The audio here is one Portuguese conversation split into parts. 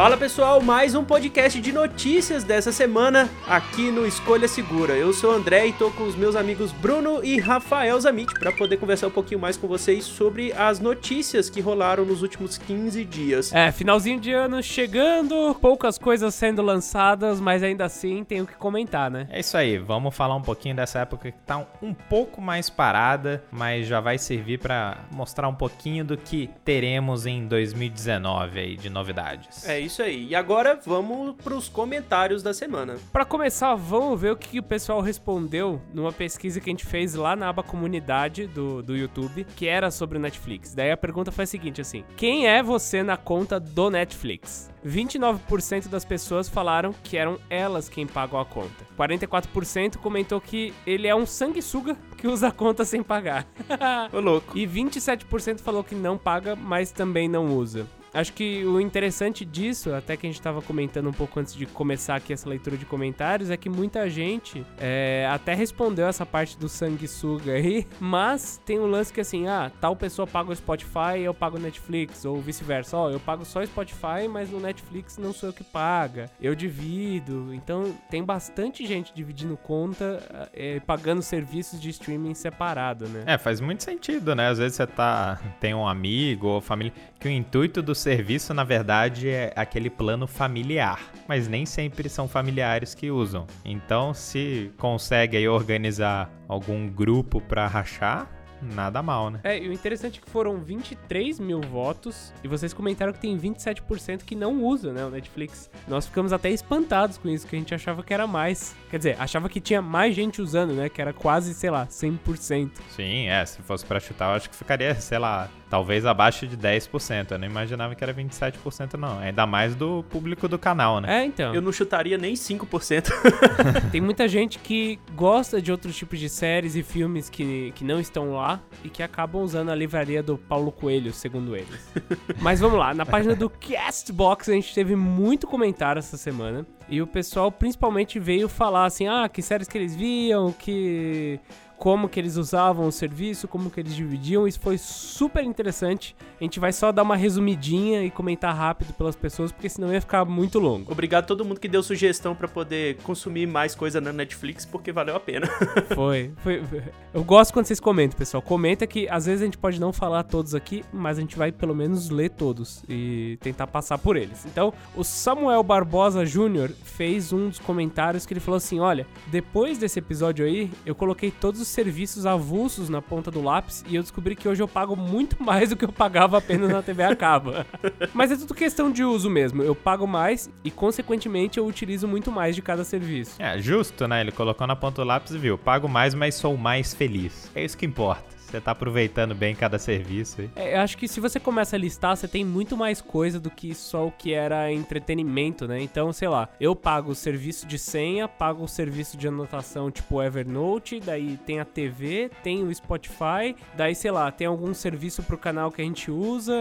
Fala pessoal, mais um podcast de notícias dessa semana aqui no Escolha Segura. Eu sou o André e tô com os meus amigos Bruno e Rafael Zamit para poder conversar um pouquinho mais com vocês sobre as notícias que rolaram nos últimos 15 dias. É, finalzinho de ano chegando, poucas coisas sendo lançadas, mas ainda assim tenho que comentar, né? É isso aí, vamos falar um pouquinho dessa época que tá um pouco mais parada, mas já vai servir para mostrar um pouquinho do que teremos em 2019 aí de novidades. É isso aí. E agora vamos pros comentários da semana. Para começar, vamos ver o que o pessoal respondeu numa pesquisa que a gente fez lá na aba comunidade do, do YouTube, que era sobre o Netflix. Daí a pergunta foi a seguinte, assim: Quem é você na conta do Netflix? 29% das pessoas falaram que eram elas quem pagam a conta. 44% comentou que ele é um sanguessuga que usa a conta sem pagar. Ô louco. E 27% falou que não paga, mas também não usa. Acho que o interessante disso, até que a gente estava comentando um pouco antes de começar aqui essa leitura de comentários, é que muita gente é, até respondeu essa parte do sanguessuga aí, mas tem um lance que assim, ah, tal pessoa paga o Spotify eu pago o Netflix, ou vice-versa, ó, eu pago só o Spotify, mas no Netflix não sou eu que paga, eu divido. Então tem bastante gente dividindo conta é, pagando serviços de streaming separado, né? É, faz muito sentido, né? Às vezes você tá, tem um amigo ou família que o intuito do serviço, na verdade, é aquele plano familiar, mas nem sempre são familiares que usam. Então, se consegue aí organizar algum grupo para rachar, nada mal, né? É, e o interessante é que foram 23 mil votos e vocês comentaram que tem 27% que não usa, né, o Netflix. Nós ficamos até espantados com isso, que a gente achava que era mais. Quer dizer, achava que tinha mais gente usando, né, que era quase, sei lá, 100%. Sim, é, se fosse para chutar, eu acho que ficaria, sei lá, talvez abaixo de 10%. Eu não imaginava que era 27% não, ainda mais do público do canal, né? É, então. Eu não chutaria nem 5%. tem muita gente que gosta de outros tipos de séries e filmes que, que não estão lá e que acabam usando a livraria do Paulo Coelho, segundo eles. Mas vamos lá, na página do Castbox a gente teve muito comentário essa semana e o pessoal principalmente veio falar assim: ah, que séries que eles viam, que como que eles usavam o serviço, como que eles dividiam. Isso foi super interessante. A gente vai só dar uma resumidinha e comentar rápido pelas pessoas, porque senão ia ficar muito longo. Obrigado a todo mundo que deu sugestão para poder consumir mais coisa na Netflix, porque valeu a pena. foi, foi. Eu gosto quando vocês comentam, pessoal. Comenta que às vezes a gente pode não falar todos aqui, mas a gente vai pelo menos ler todos e tentar passar por eles. Então, o Samuel Barbosa Jr. fez um dos comentários que ele falou assim: olha, depois desse episódio aí, eu coloquei todos os serviços avulsos na ponta do lápis e eu descobri que hoje eu pago muito mais do que eu pagava apenas na TV a cabo. Mas é tudo questão de uso mesmo. Eu pago mais e, consequentemente, eu utilizo muito mais de cada serviço. É, justo, né? Ele colocou na ponta do lápis e viu: pago mais, mas sou mais feliz. É isso que importa. Você tá aproveitando bem cada serviço aí. É, eu acho que se você começa a listar, você tem muito mais coisa do que só o que era entretenimento, né? Então, sei lá, eu pago o serviço de senha, pago o serviço de anotação tipo Evernote, daí tem a TV, tem o Spotify, daí, sei lá, tem algum serviço pro canal que a gente usa,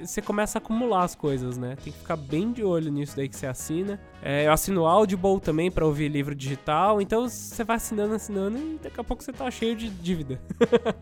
você começa a acumular as coisas, né? Tem que ficar bem de olho nisso daí que você assina. É, eu assino o Audible também para ouvir livro digital, então você vai assinando, assinando e daqui a pouco você tá cheio de dívida.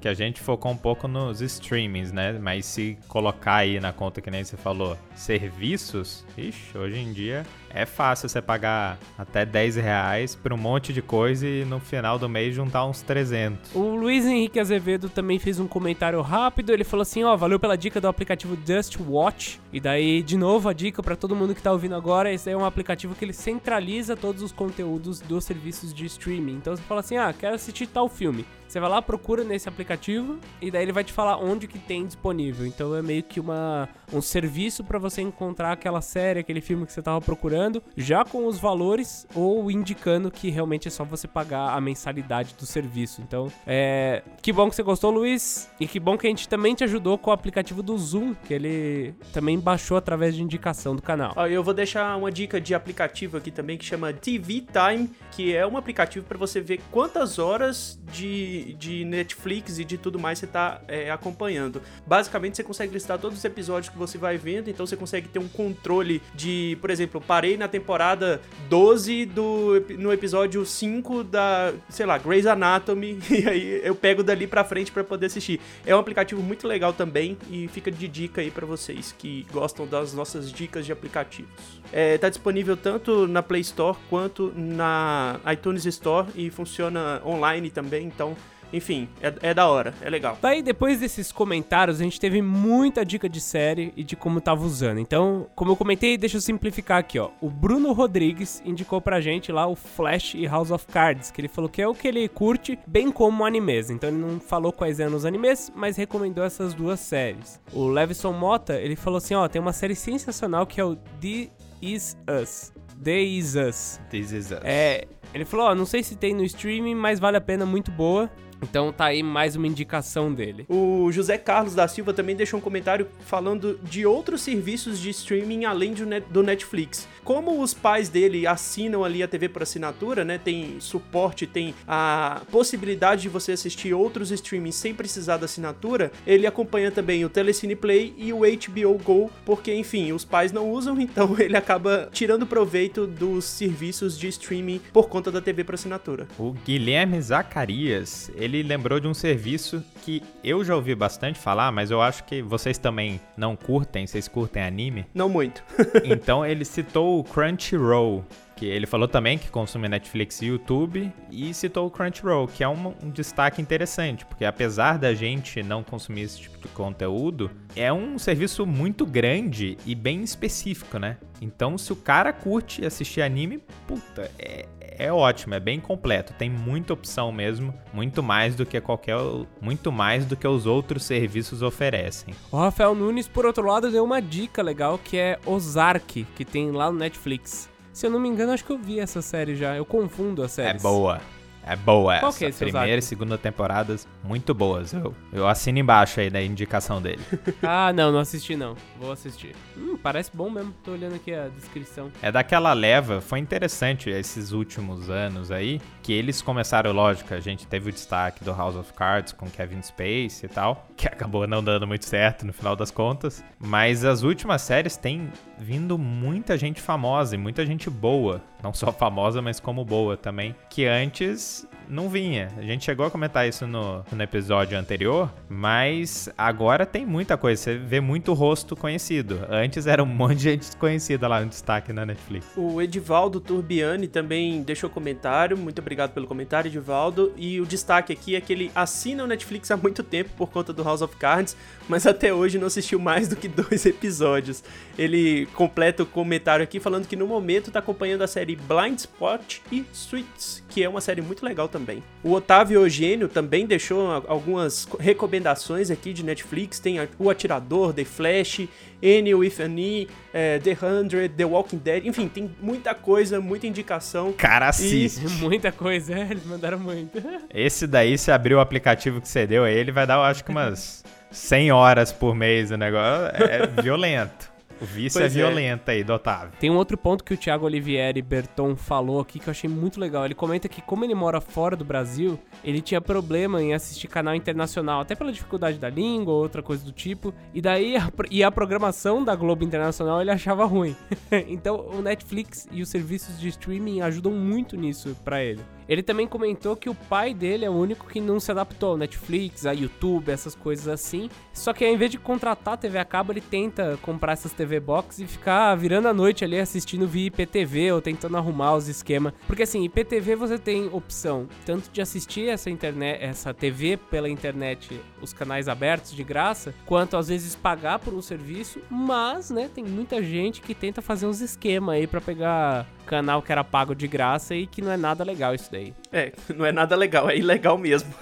que a gente focou um pouco nos streamings, né? Mas se colocar aí na conta que nem você falou, serviços, ixi, hoje em dia é fácil você pagar até 10 reais por um monte de coisa e no final do mês juntar uns 300. O Luiz Henrique Azevedo também fez um comentário rápido. Ele falou assim: Ó, oh, valeu pela dica do aplicativo Just Watch. E daí, de novo, a dica para todo mundo que tá ouvindo agora: esse é um aplicativo que ele centraliza todos os conteúdos dos serviços de streaming. Então você fala assim: ah, quero assistir tal filme. Você vai lá, procura nesse aplicativo e daí ele vai te falar onde que tem disponível. Então é meio que uma, um serviço para você encontrar aquela série, aquele filme que você tava procurando, já com os valores ou indicando que realmente é só você pagar a mensalidade do serviço. Então, é, que bom que você gostou, Luiz, e que bom que a gente também te ajudou com o aplicativo do Zoom, que ele também baixou através de indicação do canal. Eu vou deixar uma dica de aplicativo aqui também que chama TV Time, que é um aplicativo para você ver quantas horas de de, Netflix e de tudo mais você está é, acompanhando. Basicamente, você consegue listar todos os episódios que você vai vendo, então você consegue ter um controle de, por exemplo, parei parei na temporada 12 do no episódio 5 da, sei lá, Grey's Anatomy e aí eu pego dali pra frente para poder assistir. É um aplicativo muito legal também e fica de dica aí para vocês que gostam das nossas dicas de aplicativos. É, tá disponível tanto na Play Store quanto na iTunes Store e funciona online também, então enfim, é, é da hora, é legal. Daí, depois desses comentários, a gente teve muita dica de série e de como tava usando. Então, como eu comentei, deixa eu simplificar aqui, ó. O Bruno Rodrigues indicou pra gente lá o Flash e House of Cards, que ele falou que é o que ele curte, bem como animes. Então, ele não falou quais eram os animes, mas recomendou essas duas séries. O Levison Mota, ele falou assim, ó, tem uma série sensacional que é o The Is Us. The Is Us. This is us. É, ele falou, ó, não sei se tem no streaming, mas vale a pena, muito boa. Então tá aí mais uma indicação dele. O José Carlos da Silva também deixou um comentário falando de outros serviços de streaming além do Net- do Netflix. Como os pais dele assinam ali a TV por assinatura, né? Tem suporte, tem a possibilidade de você assistir outros streamings sem precisar da assinatura. Ele acompanha também o Telecine Play e o HBO Go, porque enfim, os pais não usam, então ele acaba tirando proveito dos serviços de streaming por conta da TV por assinatura. O Guilherme Zacarias, ele lembrou de um serviço que eu já ouvi bastante falar, mas eu acho que vocês também não curtem, vocês curtem anime. Não muito. Então ele citou o Crunchyroll, que ele falou também que consome Netflix e YouTube, e citou o Crunchyroll, que é um, um destaque interessante, porque apesar da gente não consumir esse tipo de conteúdo, é um serviço muito grande e bem específico, né? Então se o cara curte assistir anime, puta, é, é ótimo, é bem completo, tem muita opção mesmo, muito mais do que qualquer, muito mais do que os outros serviços oferecem. O Rafael Nunes, por outro lado, deu uma dica legal que é Ozark, que tem lá no Netflix. Se eu não me engano, acho que eu vi essa série já. Eu confundo as É séries. boa. É boa Qual essa. que é esse Primeira e segunda temporadas, muito boas. Eu, eu assino embaixo aí da indicação dele. Ah, não, não assisti não. Vou assistir. Hum, parece bom mesmo. Tô olhando aqui a descrição. É daquela leva, foi interessante esses últimos anos aí, que eles começaram, lógico, a gente teve o destaque do House of Cards com Kevin Space e tal, que acabou não dando muito certo no final das contas, mas as últimas séries têm vindo muita gente famosa e muita gente boa, não só famosa, mas como boa também, que antes não vinha. A gente chegou a comentar isso no, no episódio anterior, mas agora tem muita coisa, você vê muito rosto conhecido. Antes era um monte de gente desconhecida lá no destaque na Netflix. O Edivaldo Turbiani também deixou comentário. Muito obrigado pelo comentário, Edivaldo. E o destaque aqui é que ele assina o Netflix há muito tempo por conta do House of Cards, mas até hoje não assistiu mais do que dois episódios. Ele completa o comentário aqui falando que no momento tá acompanhando a série Blind Spot e Suits, que é uma série muito legal também. O Otávio Eugênio também deixou algumas co- recomendações aqui de Netflix. Tem O Atirador, The Flash, Annie with Annie, eh, The Hundred, The Walking Dead. Enfim, tem muita coisa, muita indicação. Cara, assiste. Muita coisa, é, eles mandaram muito. Esse daí, se abrir o aplicativo que você deu aí, ele vai dar, eu acho que umas 100 horas por mês o negócio. É violento. Pois é é. violento aí do Otávio. Tem um outro ponto que o Thiago Olivieri Berton falou aqui que eu achei muito legal. Ele comenta que, como ele mora fora do Brasil, ele tinha problema em assistir canal internacional, até pela dificuldade da língua ou outra coisa do tipo. E daí, a, e a programação da Globo Internacional ele achava ruim. então, o Netflix e os serviços de streaming ajudam muito nisso pra ele. Ele também comentou que o pai dele é o único que não se adaptou ao Netflix, a YouTube, essas coisas assim. Só que ao invés de contratar a TV a cabo, ele tenta comprar essas TV Box e ficar virando a noite ali assistindo via IPTV ou tentando arrumar os esquemas. Porque assim, IPTV você tem opção tanto de assistir essa internet, essa TV pela internet, os canais abertos de graça, quanto às vezes pagar por um serviço, mas, né, tem muita gente que tenta fazer uns esquemas aí pra pegar canal que era pago de graça e que não é nada legal isso daí. É, não é nada legal, é ilegal mesmo.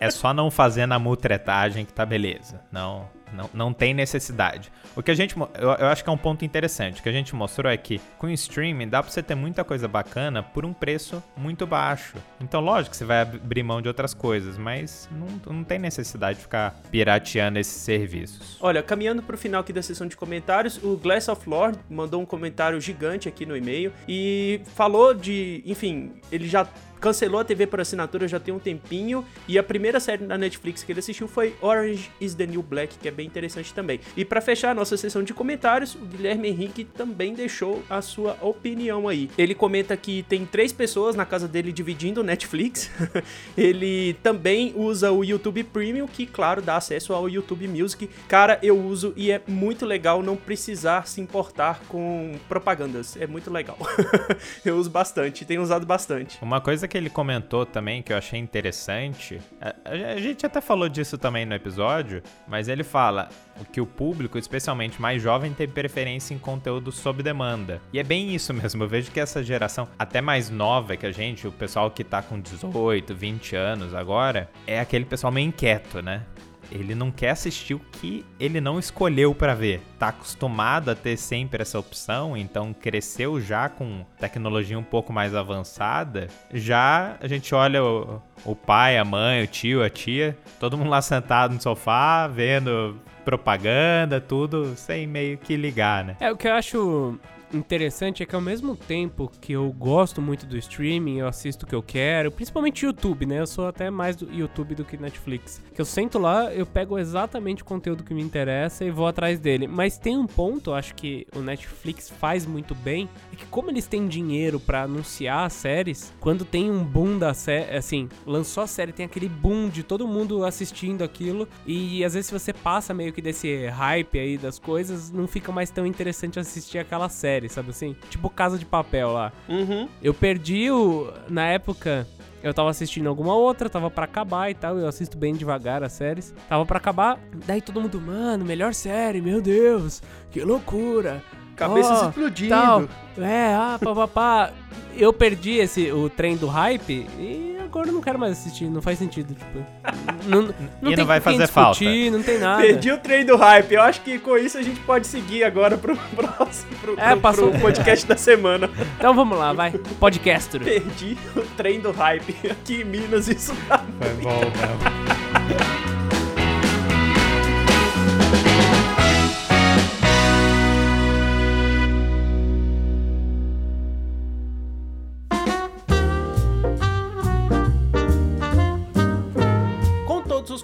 É só não fazer na mutretagem que tá beleza. Não, não, não tem necessidade. O que a gente. Eu, eu acho que é um ponto interessante. O que a gente mostrou é que com o streaming dá pra você ter muita coisa bacana por um preço muito baixo. Então, lógico que você vai abrir mão de outras coisas, mas não, não tem necessidade de ficar pirateando esses serviços. Olha, caminhando pro final aqui da sessão de comentários, o Glass of Lord mandou um comentário gigante aqui no e-mail e falou de, enfim, ele já cancelou a TV por assinatura já tem um tempinho e a primeira série da Netflix que ele assistiu foi Orange is the New Black, que é bem interessante também. E para fechar a nossa sessão de comentários, o Guilherme Henrique também deixou a sua opinião aí. Ele comenta que tem três pessoas na casa dele dividindo o Netflix. ele também usa o YouTube Premium, que claro dá acesso ao YouTube Music. Cara, eu uso e é muito legal não precisar se importar com propagandas. É muito legal. eu uso bastante, tenho usado bastante. Uma coisa que ele comentou também que eu achei interessante, a, a gente até falou disso também no episódio, mas ele fala que o público, especialmente mais jovem, tem preferência em conteúdo sob demanda. E é bem isso mesmo. Eu vejo que essa geração, até mais nova que a gente, o pessoal que tá com 18, 20 anos agora, é aquele pessoal meio inquieto, né? Ele não quer assistir o que ele não escolheu para ver. Tá acostumado a ter sempre essa opção, então cresceu já com tecnologia um pouco mais avançada. Já a gente olha o, o pai, a mãe, o tio, a tia, todo mundo lá sentado no sofá, vendo propaganda, tudo sem meio que ligar, né? É, o que eu acho interessante é que ao mesmo tempo que eu gosto muito do streaming, eu assisto o que eu quero, principalmente YouTube, né? Eu sou até mais do YouTube do que Netflix. Que eu sento lá, eu pego exatamente o conteúdo que me interessa e vou atrás dele. Mas tem um ponto, acho que o Netflix faz muito bem, é que como eles têm dinheiro para anunciar as séries, quando tem um boom da série, assim, lançou a série, tem aquele boom de todo mundo assistindo aquilo e às vezes se você passa meio que desse hype aí das coisas, não fica mais tão interessante assistir aquela série série, sabe assim? Tipo Casa de Papel lá. Uhum. Eu perdi o. Na época. Eu tava assistindo alguma outra, tava para acabar e tal. Eu assisto bem devagar as séries. Tava para acabar. Daí todo mundo, mano, melhor série, meu Deus, que loucura. Cabeças Ó, explodindo. Tal. É, ah, papapá. eu perdi esse, o trem do hype e agora eu não quero mais assistir, não faz sentido, tipo. Não, não E tem não vai fazer falta. discutir, Não tem nada. Perdi o trem do hype. Eu acho que com isso a gente pode seguir agora pro próximo pro, É, pro- passou. pro podcast da semana. Então vamos lá, vai. Podcaster. Perdi o trem do hype. Aqui em Minas isso tá Foi bom, não.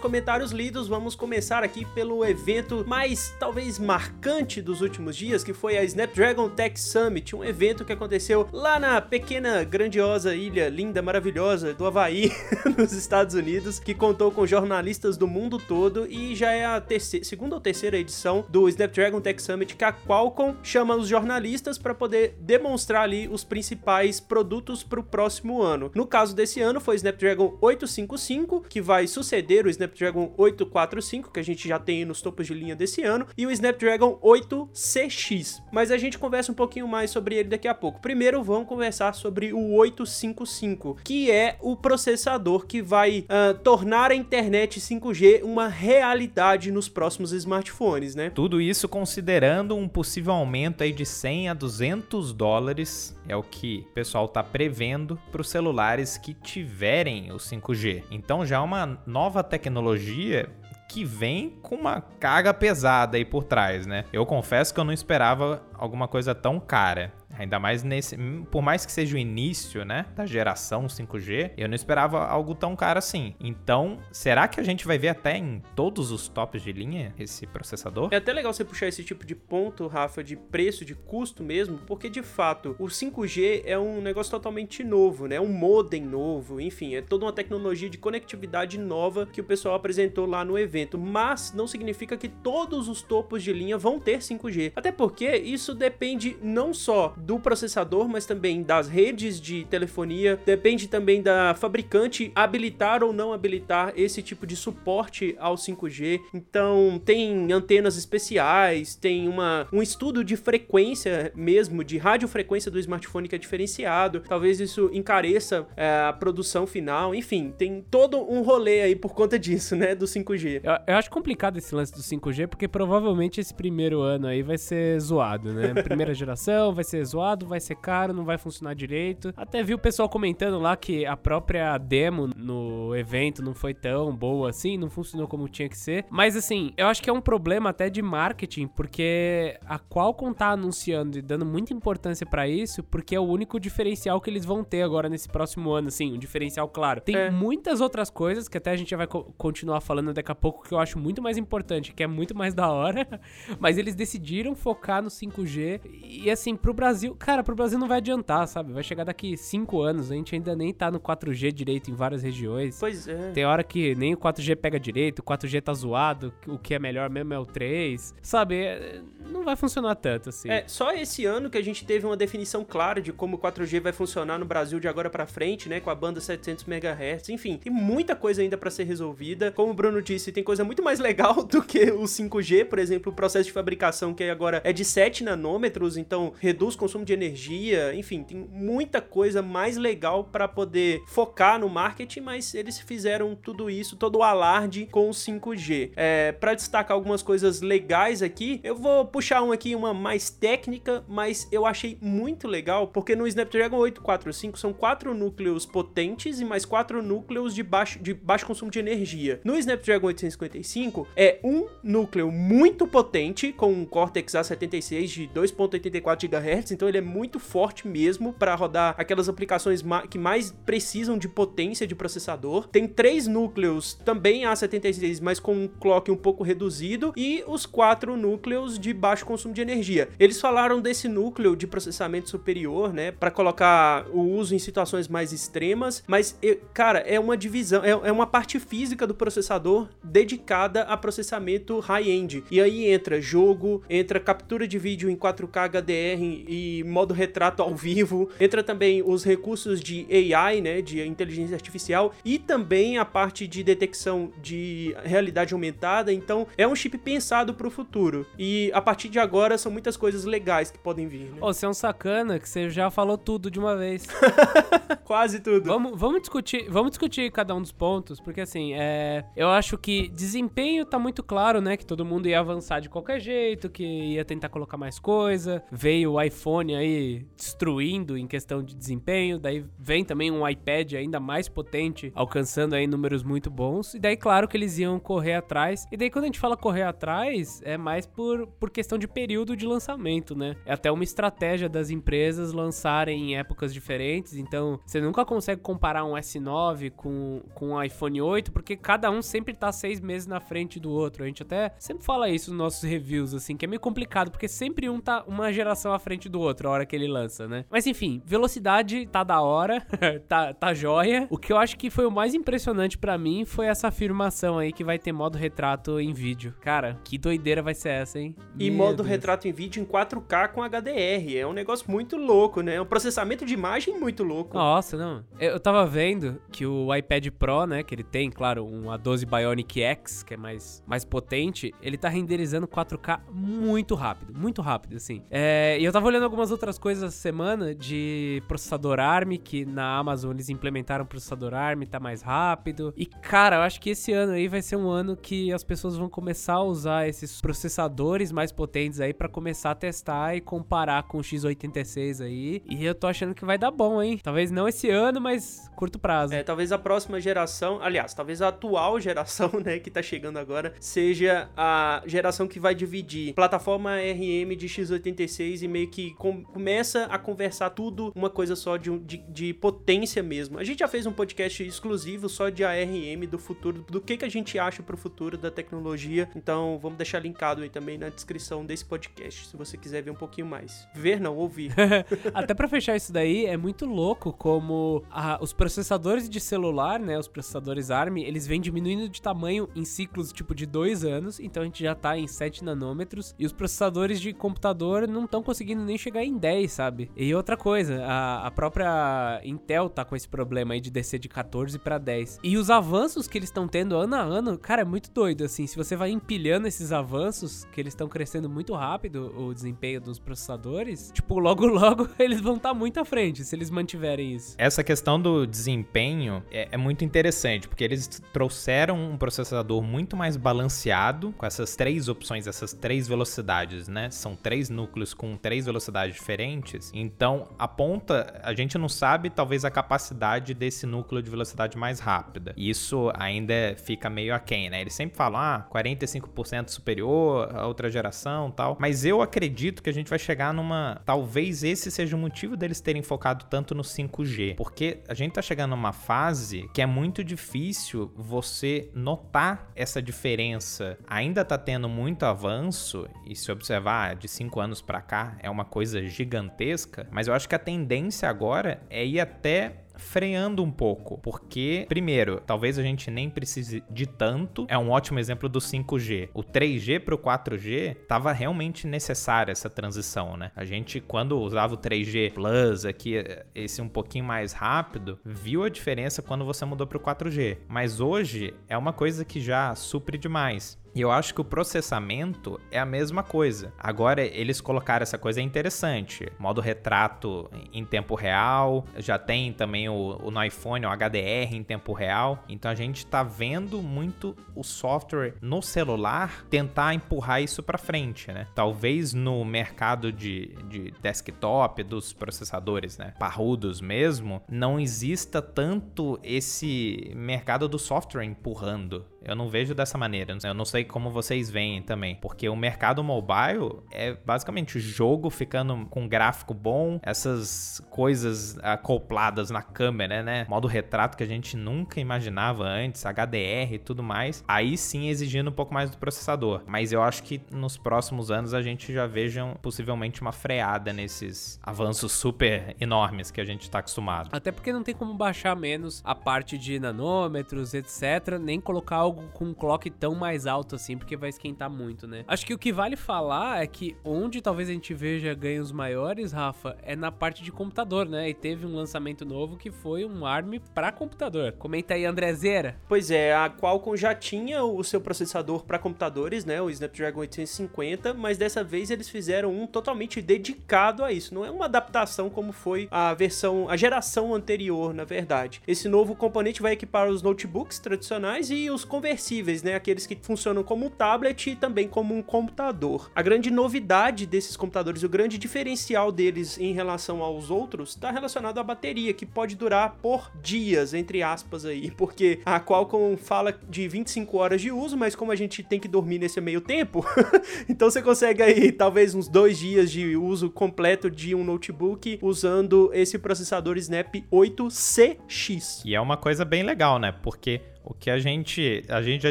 comentários lidos, vamos começar aqui pelo evento mais talvez marcante dos últimos dias, que foi a Snapdragon Tech Summit, um evento que aconteceu lá na pequena, grandiosa ilha linda, maravilhosa do Havaí, nos Estados Unidos, que contou com jornalistas do mundo todo e já é a terce- segunda ou terceira edição do Snapdragon Tech Summit que a Qualcomm chama os jornalistas para poder demonstrar ali os principais produtos para o próximo ano. No caso desse ano foi Snapdragon 855, que vai suceder o Snapdragon 845, que a gente já tem nos topos de linha desse ano, e o Snapdragon 8CX. Mas a gente conversa um pouquinho mais sobre ele daqui a pouco. Primeiro vamos conversar sobre o 855, que é o processador que vai ah, tornar a internet 5G uma realidade nos próximos smartphones, né? Tudo isso considerando um possível aumento aí de 100 a 200 dólares, é o que o pessoal tá prevendo para os celulares que tiverem o 5G. Então já é uma nova tecnologia que vem com uma carga pesada aí por trás, né? Eu confesso que eu não esperava alguma coisa tão cara. Ainda mais nesse. Por mais que seja o início, né? Da geração 5G, eu não esperava algo tão caro assim. Então, será que a gente vai ver até em todos os tops de linha esse processador? É até legal você puxar esse tipo de ponto, Rafa, de preço, de custo mesmo, porque de fato o 5G é um negócio totalmente novo, né? Um modem novo, enfim, é toda uma tecnologia de conectividade nova que o pessoal apresentou lá no evento. Mas não significa que todos os topos de linha vão ter 5G. Até porque isso depende não só do processador, mas também das redes de telefonia, depende também da fabricante habilitar ou não habilitar esse tipo de suporte ao 5G. Então, tem antenas especiais, tem uma, um estudo de frequência mesmo, de radiofrequência do smartphone que é diferenciado. Talvez isso encareça é, a produção final. Enfim, tem todo um rolê aí por conta disso, né, do 5G. Eu, eu acho complicado esse lance do 5G, porque provavelmente esse primeiro ano aí vai ser zoado, né? Primeira geração vai ser zoado, vai ser caro, não vai funcionar direito. Até vi o pessoal comentando lá que a própria demo no evento não foi tão boa assim, não funcionou como tinha que ser. Mas assim, eu acho que é um problema até de marketing, porque a Qualcomm tá anunciando e dando muita importância para isso, porque é o único diferencial que eles vão ter agora nesse próximo ano, assim, um diferencial claro. Tem É. muitas outras coisas que até a gente já vai co- continuar falando daqui a pouco que eu acho muito mais importante, que é muito mais da hora, mas eles decidiram focar no 5G e assim, pro Brasil, cara, pro Brasil não vai adiantar, sabe? Vai chegar daqui 5 anos, a gente ainda nem tá no 4G direito em várias regiões. Pois é. Tem hora que nem o 4G pega direito, o 4G tá zoado, o que é melhor mesmo é o 3. Sabe, é- não vai funcionar tanto assim. É, só esse ano que a gente teve uma definição clara de como o 4G vai funcionar no Brasil de agora pra frente, né, com a banda 700 MHz. Enfim, tem muita coisa ainda pra ser resolvida. Como o Bruno disse, tem coisa muito mais legal do que o 5G, por exemplo, o processo de fabricação que agora é de 7 nanômetros, então reduz consumo de energia. Enfim, tem muita coisa mais legal pra poder focar no marketing, mas eles fizeram tudo isso, todo o alarde com o 5G. É, para destacar algumas coisas legais aqui, eu vou puxar um aqui, uma mais técnica, mas eu achei muito legal, porque no Snapdragon 845 são quatro núcleos potentes e mais quatro núcleos de baixo, de baixo consumo de energia. No Snapdragon 855 é um núcleo muito potente, com um Cortex A76 de 2.84 GHz, então ele é muito forte mesmo para rodar aquelas aplicações que mais precisam de potência de processador. Tem três núcleos também A76, mas com um clock um pouco reduzido e os quatro núcleos de baixo consumo de energia. Eles falaram desse núcleo de processamento superior, né, para colocar o uso em situações mais extremas, mas cara, é uma divisão, é, é uma parte física do processador dedicada a processamento high-end. E aí entra jogo, entra captura de vídeo em 4K HDR e modo retrato ao vivo, entra também os recursos de AI, né, de inteligência artificial e também a parte de detecção de realidade aumentada. Então, é um chip pensado para o futuro. E a partir de agora são muitas coisas legais que podem vir, né? Ô, você é um sacana que você já falou tudo de uma vez. Quase tudo. vamos, vamos discutir, vamos discutir cada um dos pontos, porque assim, é, eu acho que desempenho tá muito claro, né, que todo mundo ia avançar de qualquer jeito, que ia tentar colocar mais coisa. Veio o iPhone aí destruindo em questão de desempenho, daí vem também um iPad ainda mais potente, alcançando aí números muito bons. E daí claro que eles iam correr atrás. E daí quando a gente fala correr atrás, é mais por, por questão de período de lançamento, né? É até uma estratégia das empresas lançarem em épocas diferentes. Então, você nunca consegue comparar um S9 com, com um iPhone 8, porque cada um sempre tá seis meses na frente do outro. A gente até sempre fala isso nos nossos reviews, assim, que é meio complicado, porque sempre um tá uma geração à frente do outro a hora que ele lança, né? Mas enfim, velocidade tá da hora, tá, tá joia. O que eu acho que foi o mais impressionante pra mim foi essa afirmação aí que vai ter modo retrato em vídeo. Cara, que doideira vai ser essa, hein? E modo retrato em vídeo em 4K com HDR. É um negócio muito louco, né? É um processamento de imagem muito louco. Nossa, não. Eu eu tava vendo que o iPad Pro, né, que ele tem, claro, um A12 Bionic X, que é mais, mais potente, ele tá renderizando 4K muito rápido, muito rápido, assim. É, e eu tava olhando algumas outras coisas essa semana de processador ARM, que na Amazon eles implementaram processador ARM, tá mais rápido. E, cara, eu acho que esse ano aí vai ser um ano que as pessoas vão começar a usar esses processadores mais potentes aí pra começar a testar e comparar com o X86 aí. E eu tô achando que vai dar bom, hein? Talvez não esse ano, mas curto prazo. É, talvez a próxima geração, aliás, talvez a atual geração, né, que tá chegando agora, seja a geração que vai dividir plataforma RM de x86 e meio que com- começa a conversar tudo uma coisa só de, de, de potência mesmo. A gente já fez um podcast exclusivo só de ARM do futuro, do que, que a gente acha pro futuro da tecnologia. Então vamos deixar linkado aí também na descrição desse podcast, se você quiser ver um pouquinho mais. Ver não, ouvir. Até pra fechar isso daí, é muito louco como a- os processadores de celular, né, os processadores ARM, eles vêm diminuindo de tamanho em ciclos tipo de dois anos, então a gente já tá em 7 nanômetros, e os processadores de computador não estão conseguindo nem chegar em 10, sabe? E outra coisa, a, a própria Intel tá com esse problema aí de descer de 14 pra 10. E os avanços que eles estão tendo ano a ano, cara, é muito doido, assim, se você vai empilhando esses avanços, que eles estão crescendo muito rápido, o desempenho dos processadores, tipo, logo logo eles vão estar muito à frente, se eles mantiverem isso. Essa questão do desempenho é, é muito interessante, porque eles trouxeram um processador muito mais balanceado, com essas três opções, essas três velocidades, né? São três núcleos com três velocidades velocidades diferentes. Então, a ponta, a gente não sabe talvez a capacidade desse núcleo de velocidade mais rápida. Isso ainda fica meio aquém, né? Eles sempre falam, ah, 45% superior a outra geração tal. Mas eu acredito que a gente vai chegar numa. Talvez esse seja o motivo deles terem focado tanto no 5G. Porque a gente tá chegando numa fase que é muito difícil você notar essa diferença. Ainda tá tendo muito avanço, e se observar de 5 anos para cá, é uma coisa gigantesca. Mas eu acho que a tendência agora é ir até freando um pouco, porque primeiro, talvez a gente nem precise de tanto. É um ótimo exemplo do 5G. O 3G para o 4G tava realmente necessária essa transição, né? A gente quando usava o 3G Plus aqui, esse um pouquinho mais rápido, viu a diferença quando você mudou para o 4G. Mas hoje é uma coisa que já supre demais. E eu acho que o processamento é a mesma coisa. Agora eles colocaram essa coisa interessante, modo retrato em tempo real, já tem também o, o no iPhone o HDR em tempo real. Então a gente está vendo muito o software no celular tentar empurrar isso para frente, né? Talvez no mercado de, de desktop dos processadores, né, parrudos mesmo, não exista tanto esse mercado do software empurrando eu não vejo dessa maneira. Eu não sei como vocês veem também. Porque o mercado mobile é basicamente o jogo ficando com gráfico bom, essas coisas acopladas na câmera, né? Modo retrato que a gente nunca imaginava antes, HDR e tudo mais. Aí sim exigindo um pouco mais do processador. Mas eu acho que nos próximos anos a gente já veja possivelmente uma freada nesses avanços super enormes que a gente está acostumado. Até porque não tem como baixar menos a parte de nanômetros, etc. Nem colocar algo com um clock tão mais alto assim, porque vai esquentar muito, né? Acho que o que vale falar é que onde talvez a gente veja ganhos maiores, Rafa, é na parte de computador, né? E teve um lançamento novo que foi um ARM para computador. Comenta aí, Andrezeira. Pois é, a Qualcomm já tinha o seu processador para computadores, né? O Snapdragon 850, mas dessa vez eles fizeram um totalmente dedicado a isso. Não é uma adaptação como foi a versão, a geração anterior, na verdade. Esse novo componente vai equipar os notebooks tradicionais e os conversíveis, né? Aqueles que funcionam como um tablet e também como um computador. A grande novidade desses computadores, o grande diferencial deles em relação aos outros, está relacionado à bateria, que pode durar por dias, entre aspas aí, porque a Qualcomm fala de 25 horas de uso, mas como a gente tem que dormir nesse meio tempo, então você consegue aí talvez uns dois dias de uso completo de um notebook usando esse processador Snap 8CX. E é uma coisa bem legal, né? Porque o que a gente, a gente já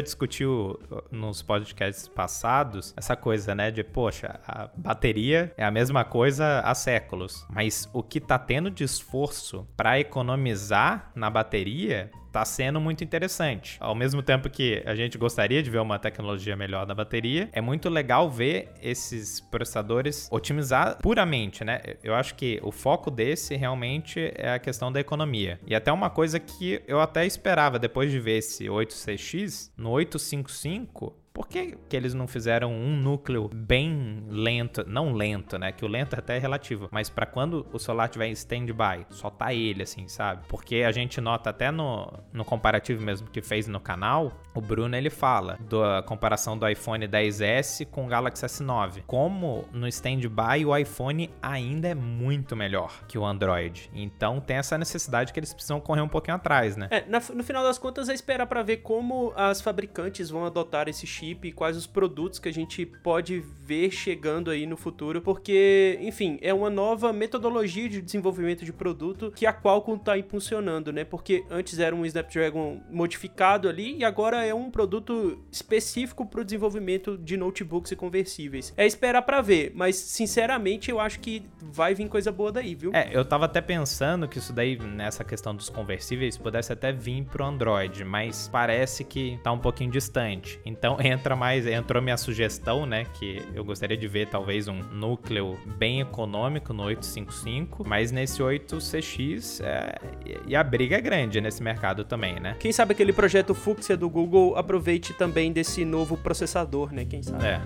discutiu uh, nos podcasts passados, essa coisa, né, de, poxa, a bateria é a mesma coisa há séculos, mas o que tá tendo de esforço para economizar na bateria tá sendo muito interessante. Ao mesmo tempo que a gente gostaria de ver uma tecnologia melhor da bateria, é muito legal ver esses processadores otimizar puramente, né? Eu acho que o foco desse realmente é a questão da economia. E até uma coisa que eu até esperava depois de ver esse 8CX, no 855 por que, que eles não fizeram um núcleo bem lento? Não lento, né? Que o lento até é relativo. Mas para quando o celular tiver em stand-by, só tá ele, assim, sabe? Porque a gente nota até no, no comparativo mesmo que fez no canal, o Bruno ele fala da comparação do iPhone 10S com o Galaxy S9. Como no stand-by o iPhone ainda é muito melhor que o Android. Então tem essa necessidade que eles precisam correr um pouquinho atrás, né? É, no final das contas é esperar para ver como as fabricantes vão adotar esse chip e quais os produtos que a gente pode ver chegando aí no futuro, porque, enfim, é uma nova metodologia de desenvolvimento de produto que a Qualcomm está impulsionando, né? Porque antes era um Snapdragon modificado ali e agora é um produto específico para o desenvolvimento de notebooks e conversíveis. É esperar para ver, mas sinceramente eu acho que vai vir coisa boa daí, viu? É, eu tava até pensando que isso daí nessa questão dos conversíveis pudesse até vir pro Android, mas parece que tá um pouquinho distante. Então entra mais, entrou minha sugestão, né, que eu gostaria de ver talvez um núcleo bem econômico no 855, mas nesse 8CX é, e a briga é grande nesse mercado também, né? Quem sabe aquele projeto Fuchsia do Google aproveite também desse novo processador, né? Quem sabe? É.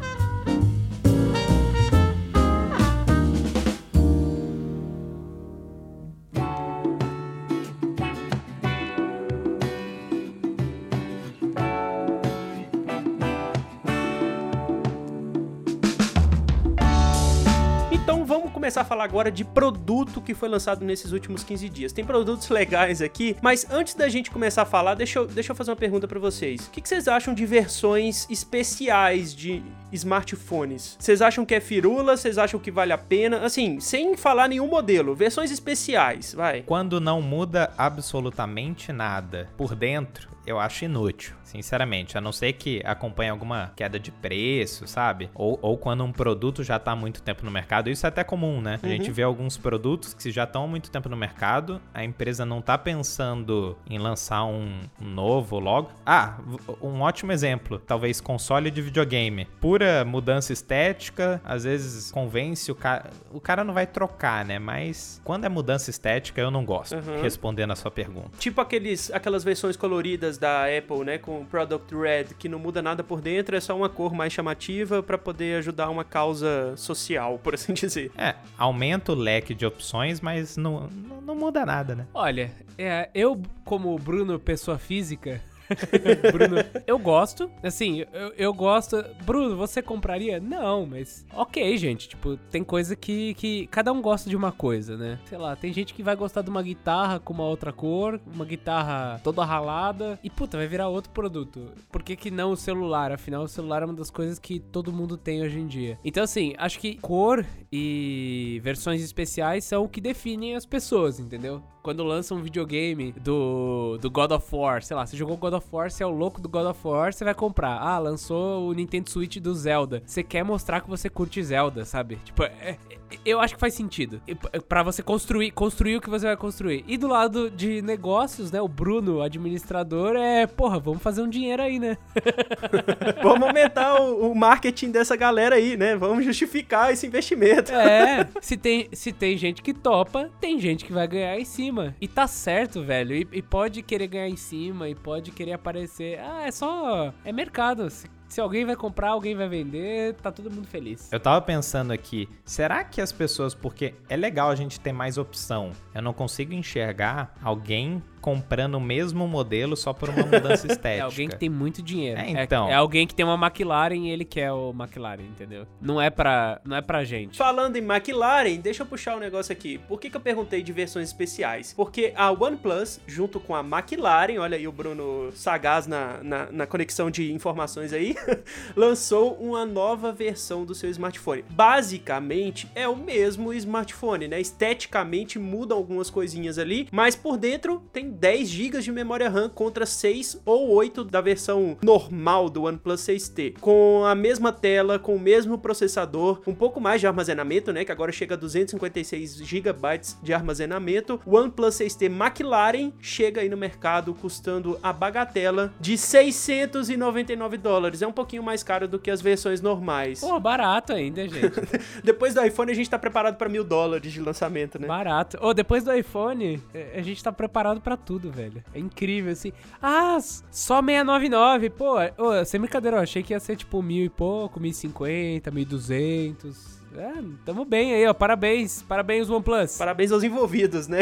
começar a falar agora de produto que foi lançado nesses últimos 15 dias. Tem produtos legais aqui, mas antes da gente começar a falar, deixa eu, deixa eu fazer uma pergunta para vocês. O que, que vocês acham de versões especiais de smartphones? Vocês acham que é firula? Vocês acham que vale a pena? Assim, sem falar nenhum modelo, versões especiais, vai. Quando não muda absolutamente nada por dentro, eu acho inútil, sinceramente. A não ser que acompanhe alguma queda de preço, sabe? Ou, ou quando um produto já tá há muito tempo no mercado. Isso é até comum, né? Uhum. A gente vê alguns produtos que já estão há muito tempo no mercado, a empresa não tá pensando em lançar um, novo logo. Ah, um ótimo exemplo. Talvez console de videogame. Pura mudança estética, às vezes convence o cara. O cara não vai trocar, né? Mas quando é mudança estética, eu não gosto. Uhum. Respondendo a sua pergunta. Tipo aqueles, aquelas versões coloridas da Apple, né, com o Product Red, que não muda nada por dentro, é só uma cor mais chamativa para poder ajudar uma causa social, por assim dizer. É, aumenta o leque de opções, mas não, não, não muda nada, né? Olha, é, eu, como Bruno, pessoa física, Bruno, eu gosto. Assim, eu, eu gosto. Bruno, você compraria? Não, mas ok, gente. Tipo, tem coisa que, que cada um gosta de uma coisa, né? Sei lá, tem gente que vai gostar de uma guitarra com uma outra cor, uma guitarra toda ralada e puta, vai virar outro produto. Por que, que não o celular? Afinal, o celular é uma das coisas que todo mundo tem hoje em dia. Então, assim, acho que cor e versões especiais são o que definem as pessoas, entendeu? Quando lança um videogame do, do God of War, sei lá, você jogou God of War, você é o louco do God of War, você vai comprar. Ah, lançou o Nintendo Switch do Zelda. Você quer mostrar que você curte Zelda, sabe? Tipo, é, eu acho que faz sentido. para você construir, construir o que você vai construir. E do lado de negócios, né? O Bruno, administrador, é, porra, vamos fazer um dinheiro aí, né? vamos aumentar o, o, marketing dessa galera aí, né? Vamos justificar esse investimento. É, se tem, se tem gente que topa, tem gente que vai ganhar em cima. E tá certo, velho. E, e pode querer ganhar em cima, e pode querer aparecer. Ah, é só. É mercado. Se se alguém vai comprar, alguém vai vender, tá todo mundo feliz. Eu tava pensando aqui, será que as pessoas, porque é legal a gente ter mais opção, eu não consigo enxergar alguém comprando o mesmo modelo só por uma mudança estética. É alguém que tem muito dinheiro. É, então. É, é, alguém que tem uma McLaren e ele quer o McLaren, entendeu? Não é pra, não é pra gente. Falando em McLaren, deixa eu puxar um negócio aqui. Por que, que eu perguntei de versões especiais? Porque a OnePlus, junto com a McLaren, olha aí o Bruno sagaz na, na, na conexão de informações aí, lançou uma nova versão do seu smartphone. Basicamente, é o mesmo smartphone, né? Esteticamente mudam algumas coisinhas ali, mas por dentro tem 10 GB de memória RAM contra 6 ou 8 da versão normal do OnePlus 6T. Com a mesma tela, com o mesmo processador, um pouco mais de armazenamento, né, que agora chega a 256 GB de armazenamento. O OnePlus 6T McLaren chega aí no mercado custando a bagatela de 699 dólares. É um pouquinho mais caro do que as versões normais. Pô, barato ainda, gente. depois do iPhone a gente tá preparado para mil dólares de lançamento, né? Barato. Ou oh, depois do iPhone é, a gente tá preparado para tudo, velho. É incrível, assim. Ah, só 699. Pô, oh, sem brincadeira, eu achei que ia ser tipo mil e pouco, 1050, 1200. É, tamo bem aí, ó. Parabéns, parabéns OnePlus. Parabéns aos envolvidos, né?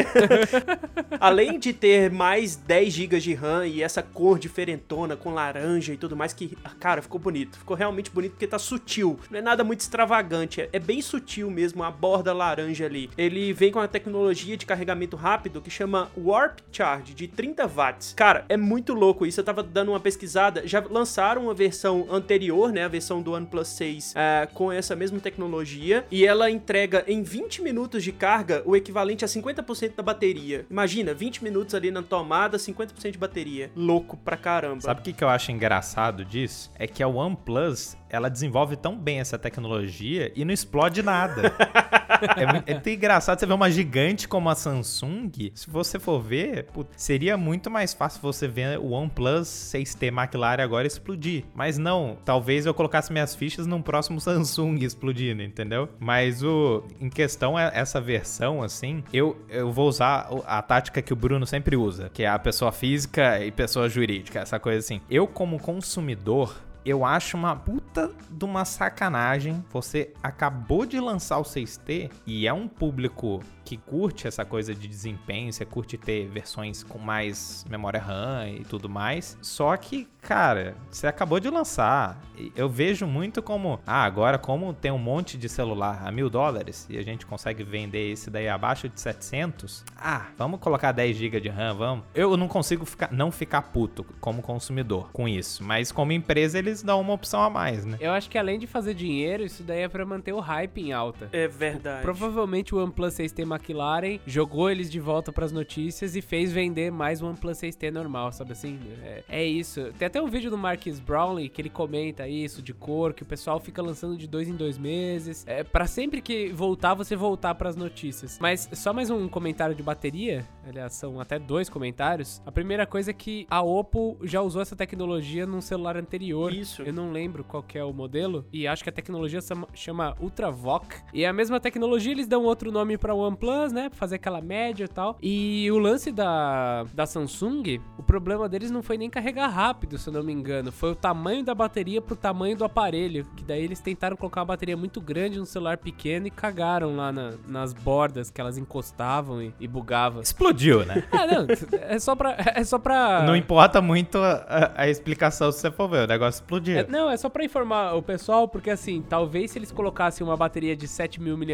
Além de ter mais 10 GB de RAM e essa cor diferentona com laranja e tudo mais, que, cara, ficou bonito. Ficou realmente bonito porque tá sutil. Não é nada muito extravagante, é, bem sutil mesmo a borda laranja ali. Ele vem com a tecnologia de carregamento rápido que chama Warp Charge, de 30 watts. Cara, é muito louco isso. Eu tava dando uma pesquisada, já lançaram uma versão anterior, né? A versão do OnePlus 6 é, com essa mesma tecnologia dia e ela entrega em 20 minutos de carga o equivalente a 50% da bateria. Imagina, 20 minutos ali na tomada, 50% de bateria. Louco pra caramba. Sabe o que, que eu acho engraçado disso? É que a OnePlus ela desenvolve tão bem essa tecnologia e não explode nada. é, muito, é engraçado você ver uma gigante como a Samsung. Se você for ver, seria muito mais fácil você ver o OnePlus 6T McLaren agora explodir. Mas não, talvez eu colocasse minhas fichas num próximo Samsung explodindo, entendeu? Mas o em questão é essa versão assim, eu, eu vou usar a tática que o Bruno sempre usa, que é a pessoa física e pessoa jurídica, essa coisa assim. Eu como consumidor eu acho uma puta de uma sacanagem. Você acabou de lançar o 6T e é um público que curte essa coisa de desempenho, você curte ter versões com mais memória RAM e tudo mais. Só que, cara, você acabou de lançar. Eu vejo muito como, ah, agora como tem um monte de celular a mil dólares e a gente consegue vender esse daí abaixo de 700, ah, vamos colocar 10 GB de RAM, vamos. Eu não consigo ficar, não ficar puto como consumidor com isso, mas como empresa eles dão uma opção a mais, né? Eu acho que além de fazer dinheiro, isso daí é pra manter o hype em alta. É verdade. Provavelmente o OnePlus 6T McLaren jogou eles de volta pras notícias e fez vender mais o OnePlus 6T normal, sabe assim? É, é isso. Tem até um vídeo do Marcus Brownlee que ele comenta isso, de cor, que o pessoal fica lançando de dois em dois meses. É, para sempre que voltar, você voltar pras notícias. Mas só mais um comentário de bateria, aliás, são até dois comentários. A primeira coisa é que a Oppo já usou essa tecnologia num celular anterior. Isso. Eu não lembro qual que é o modelo. E acho que a tecnologia chama- chama Ultravoc. E é a mesma tecnologia, eles dão outro nome pra OnePlus, né? Pra fazer aquela média e tal. E o lance da, da Samsung, o problema deles não foi nem carregar rápido, se eu não me engano. Foi o tamanho da bateria pro tamanho do aparelho. Que daí eles tentaram colocar uma bateria muito grande num celular pequeno e cagaram lá na- nas bordas que elas encostavam e, e bugavam. Explodiu, né? Ah, não. É só pra. É só pra. Não importa muito a, a- explicação se você for ver, o negócio explodiu. É, não, é só pra informar o pessoal, porque assim, talvez se eles colocassem uma bateria de 7000 mAh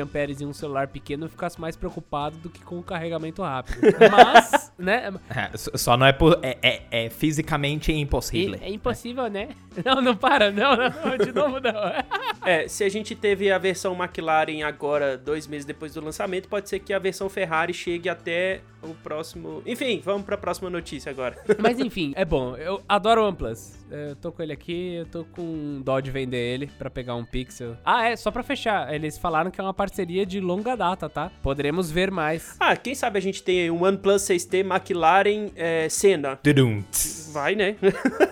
em um celular pequeno, eu ficasse mais preocupado do que com o carregamento rápido. Mas, né? É, só não é, por, é, é, é fisicamente impossível. É impossível, né? Não, não para, não, não, não, de novo não. É, se a gente teve a versão McLaren agora, dois meses depois do lançamento, pode ser que a versão Ferrari chegue até o próximo. Enfim, vamos pra próxima notícia agora. Mas enfim, é bom. Eu adoro o OnePlus. Eu tô com ele aqui, eu tô com dó de vender ele pra pegar um Pixel. Ah, é, só pra fechar. Eles falaram que é uma parceria de longa data, tá? Poderemos ver mais. Ah, quem sabe a gente tem aí um OnePlus 6T McLaren é, Senna. Vai, né?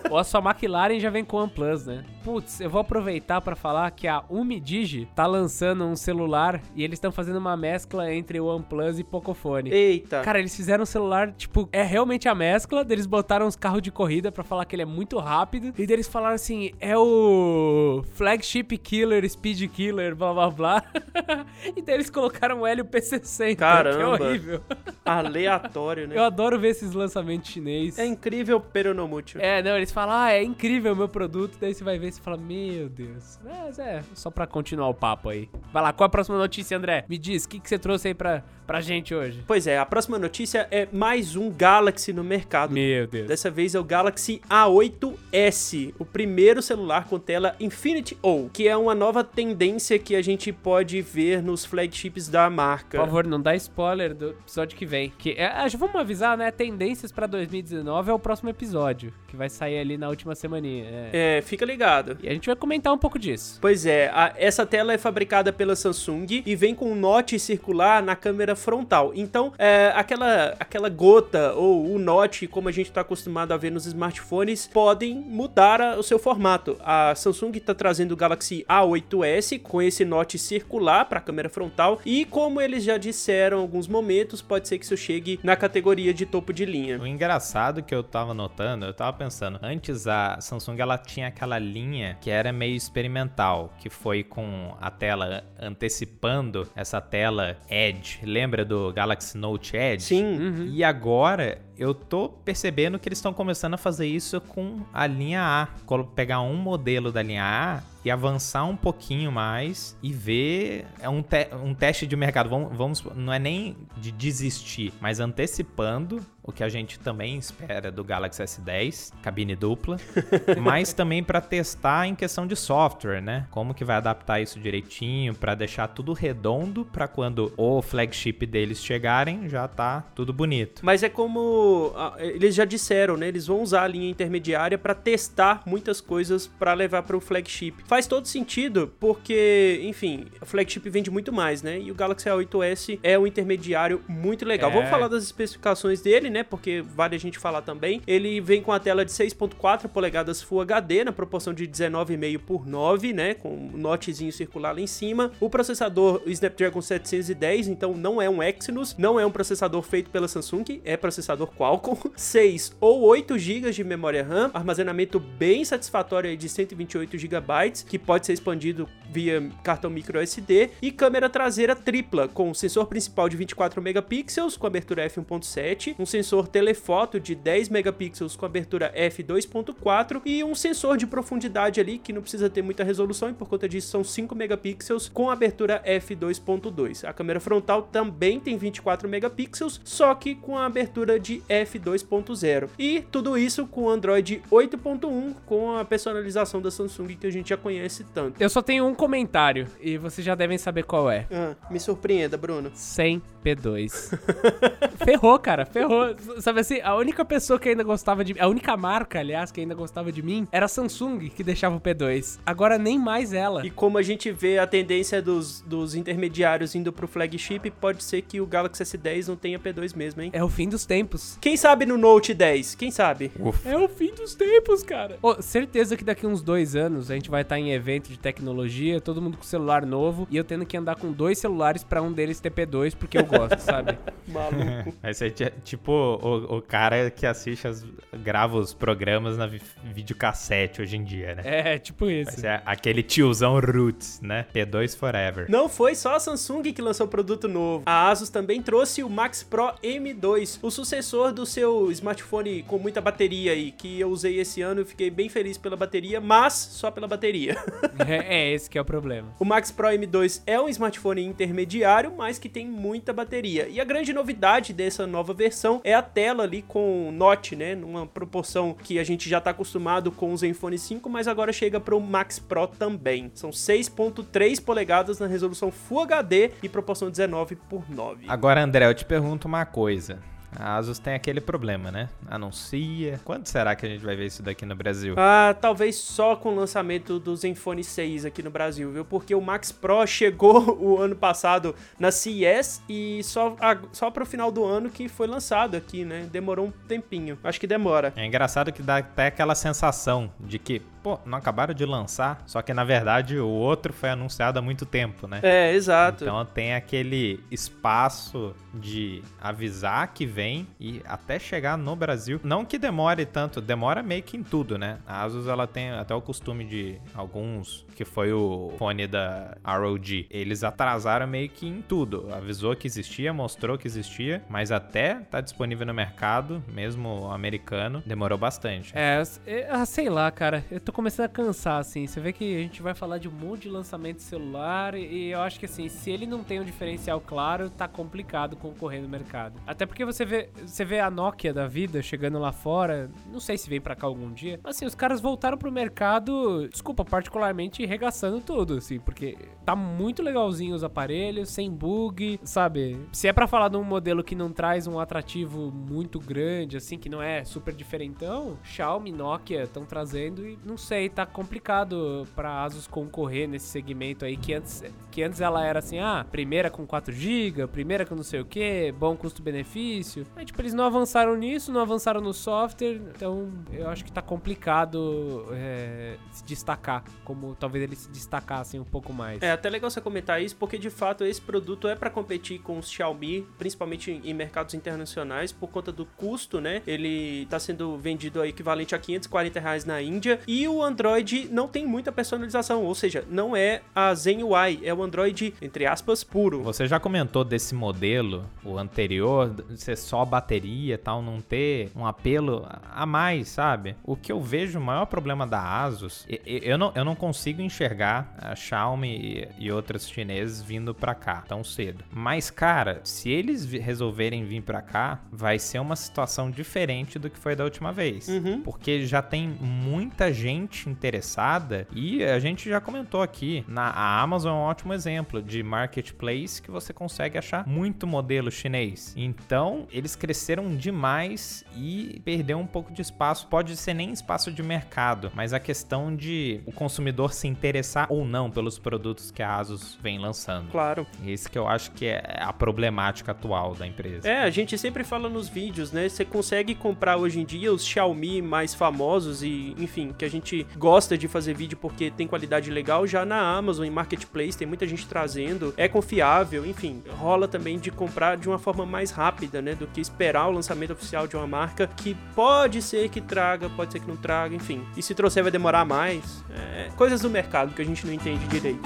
Ou a sua McLaren já vem com OnePlus, né? Putz, eu vou aproveitar pra falar que a Umidigi tá lançando um celular e eles estão fazendo uma mescla entre o OnePlus e Pocophone. Eita. Cara, eles fizeram um celular, tipo, é realmente a mescla, eles botaram uns carros de corrida pra falar que ele é muito rápido, e eles falaram assim, é o flagship killer, speed killer, blá blá blá. e daí eles colocaram o Helio P60, que é Caramba. horrível. Aleatório, né? Eu adoro ver esses lançamentos chinês. É incrível, peronomútil. É, não, eles falam, ah, é incrível o meu produto, daí você vai ver e fala, meu Deus. Mas é, só pra continuar o papo aí. Vai lá, qual a próxima notícia, André? Me diz, o que, que você trouxe aí pra, pra gente hoje? Pois é, a próxima notícia é mais um Galaxy no mercado. Meu Deus. Dessa vez é o Galaxy A8s, o primeiro celular com tela Infinity O, que é uma nova tendência que a gente pode ver nos flagships da marca. Por favor, não dá spoiler do episódio que vem. Que é, ah, vamos avisar, né? Tendências pra 2019 é o próximo episódio, que vai sair ali na última semaninha. É. É, fica ligado. E a gente vai comentar um pouco disso. Pois é, a- essa tela é fabricada pela Samsung e vem com um note circular na câmera frontal. Então, é, aquela, aquela gota ou o note, como a gente está acostumado a ver nos smartphones, podem mudar a- o seu formato. A Samsung está trazendo o Galaxy A8s com esse note circular para a câmera frontal e, como eles já disseram em alguns momentos, pode ser que isso chegue na categoria de topo de linha. O engraçado que eu tava notando, eu tava pensando, antes a Samsung ela tinha aquela linha que era meio experimental, que foi com a tela antecipando essa tela Edge. Lembra do Galaxy Note Edge? Sim, E agora eu tô percebendo que eles estão começando a fazer isso com a linha A. Pegar um modelo da linha A e avançar um pouquinho mais e ver é um, te- um teste de mercado. Vamos, vamos, não é nem de desistir, mas antecipando o que a gente também espera do Galaxy S10, cabine dupla, mas também para testar em questão de software, né? Como que vai adaptar isso direitinho para deixar tudo redondo para quando o flagship deles chegarem já tá tudo bonito. Mas é como eles já disseram, né? Eles vão usar a linha intermediária para testar muitas coisas para levar para o flagship. Faz todo sentido, porque, enfim, o flagship vende muito mais, né? E o Galaxy A8s é um intermediário muito legal. É. Vamos falar das especificações dele, né? Porque vale a gente falar também. Ele vem com a tela de 6.4 polegadas Full HD na proporção de 19,5 por 9, né? Com um notezinho circular lá em cima. O processador Snapdragon 710, então não é um Exynos, não é um processador feito pela Samsung, é processador Qualcomm, 6 ou 8 GB de memória RAM, armazenamento bem satisfatório de 128 GB, que pode ser expandido via cartão micro SD, e câmera traseira tripla, com sensor principal de 24 megapixels com abertura f1.7, um sensor telefoto de 10 megapixels com abertura f2.4 e um sensor de profundidade ali que não precisa ter muita resolução e por conta disso são 5 megapixels com abertura f2.2. A câmera frontal também tem 24 megapixels, só que com a abertura de f2.0. E tudo isso com Android 8.1 com a personalização da Samsung que a gente já conhece tanto. Eu só tenho um comentário e vocês já devem saber qual é. Ah, me surpreenda, Bruno. Sem P2. ferrou, cara, ferrou. Sabe assim, a única pessoa que ainda gostava de a única marca, aliás, que ainda gostava de mim era a Samsung, que deixava o P2. Agora nem mais ela. E como a gente vê a tendência dos, dos intermediários indo pro flagship, pode ser que o Galaxy S10 não tenha P2 mesmo, hein? É o fim dos tempos. Quem sabe no Note 10? Quem sabe? Ufa. É o fim dos tempos, cara. Oh, certeza que daqui uns dois anos a gente vai estar em evento de tecnologia, todo mundo com celular novo, e eu tendo que andar com dois celulares para um deles ter P2, porque eu gosto, sabe? Maluco. Vai ser tipo o, o cara que assiste, as, grava os programas na videocassete hoje em dia, né? É, tipo isso. Vai ser aquele tiozão roots, né? P2 forever. Não foi só a Samsung que lançou produto novo. A Asus também trouxe o Max Pro M2, o sucessor do seu smartphone com muita bateria aí, que eu usei esse ano e fiquei bem feliz pela bateria, mas só pela bateria. é, é, esse que é o problema. O Max Pro M2 é um smartphone intermediário, mas que tem muita bateria. E a grande novidade dessa nova versão é a tela ali com Note, né? Numa proporção que a gente já está acostumado com o Zenfone 5, mas agora chega para o Max Pro também. São 6.3 polegadas na resolução Full HD e proporção 19 por 9. Agora, André, eu te pergunto uma coisa. A Asus tem aquele problema, né? Anuncia. Quando será que a gente vai ver isso daqui no Brasil? Ah, talvez só com o lançamento do Zenfone 6 aqui no Brasil, viu? Porque o Max Pro chegou o ano passado na CES e só, só pro final do ano que foi lançado aqui, né? Demorou um tempinho. Acho que demora. É engraçado que dá até aquela sensação de que, pô, não acabaram de lançar, só que na verdade o outro foi anunciado há muito tempo, né? É, exato. Então tem aquele espaço de avisar que vem e até chegar no Brasil. Não que demore tanto, demora meio que em tudo, né? A Asus ela tem até o costume de alguns, que foi o fone da ROG, eles atrasaram meio que em tudo. Avisou que existia, mostrou que existia, mas até tá disponível no mercado, mesmo americano, demorou bastante. É, é sei lá, cara, eu tô começando a cansar, assim. Você vê que a gente vai falar de um monte de lançamento de celular e eu acho que, assim, se ele não tem um diferencial claro, tá complicado concorrer no mercado. Até porque você vê, você vê a Nokia da vida chegando lá fora, não sei se vem para cá algum dia, mas assim, os caras voltaram pro mercado, desculpa, particularmente regaçando tudo, assim, porque tá muito legalzinho os aparelhos, sem bug, sabe? Se é para falar de um modelo que não traz um atrativo muito grande, assim, que não é super diferentão, Xiaomi, Nokia estão trazendo e não sei, tá complicado pra Asus concorrer nesse segmento aí que antes, que antes ela era assim, ah, primeira com 4 GB, primeira com não sei o que, bom custo-benefício. Aí, tipo, eles não avançaram nisso, não avançaram no software, então eu acho que tá complicado é, se destacar, como talvez eles se destacassem um pouco mais. É até legal você comentar isso, porque de fato esse produto é para competir com os Xiaomi, principalmente em mercados internacionais, por conta do custo, né? Ele tá sendo vendido equivalente a 540 reais na Índia, e o Android não tem muita personalização, ou seja, não é a Zen UI, é o Android, entre aspas, puro. Você já comentou desse modelo, o anterior, ser só bateria tal, não ter um apelo a mais, sabe? O que eu vejo o maior problema da Asus, eu não, eu não consigo enxergar a Xiaomi e outras chineses vindo pra cá tão cedo. Mas, cara, se eles resolverem vir pra cá, vai ser uma situação diferente do que foi da última vez. Uhum. Porque já tem muita gente interessada e a gente já comentou aqui, na a Amazon é um ótimo exemplo de marketplace que você consegue achar muito modelo chinês. Então, eles cresceram demais e perdeu um pouco de espaço. Pode ser nem espaço de mercado, mas a questão de o consumidor se interessar ou não pelos produtos que a Asus vem lançando. Claro. Esse que eu acho que é a problemática atual da empresa. É, a gente sempre fala nos vídeos, né? Você consegue comprar hoje em dia os Xiaomi mais famosos e, enfim, que a gente gente gosta de fazer vídeo porque tem qualidade legal. Já na Amazon, em Marketplace, tem muita gente trazendo, é confiável, enfim, rola também de comprar de uma forma mais rápida, né? Do que esperar o lançamento oficial de uma marca que pode ser que traga, pode ser que não traga, enfim. E se trouxer vai demorar mais. É, coisas do mercado que a gente não entende direito.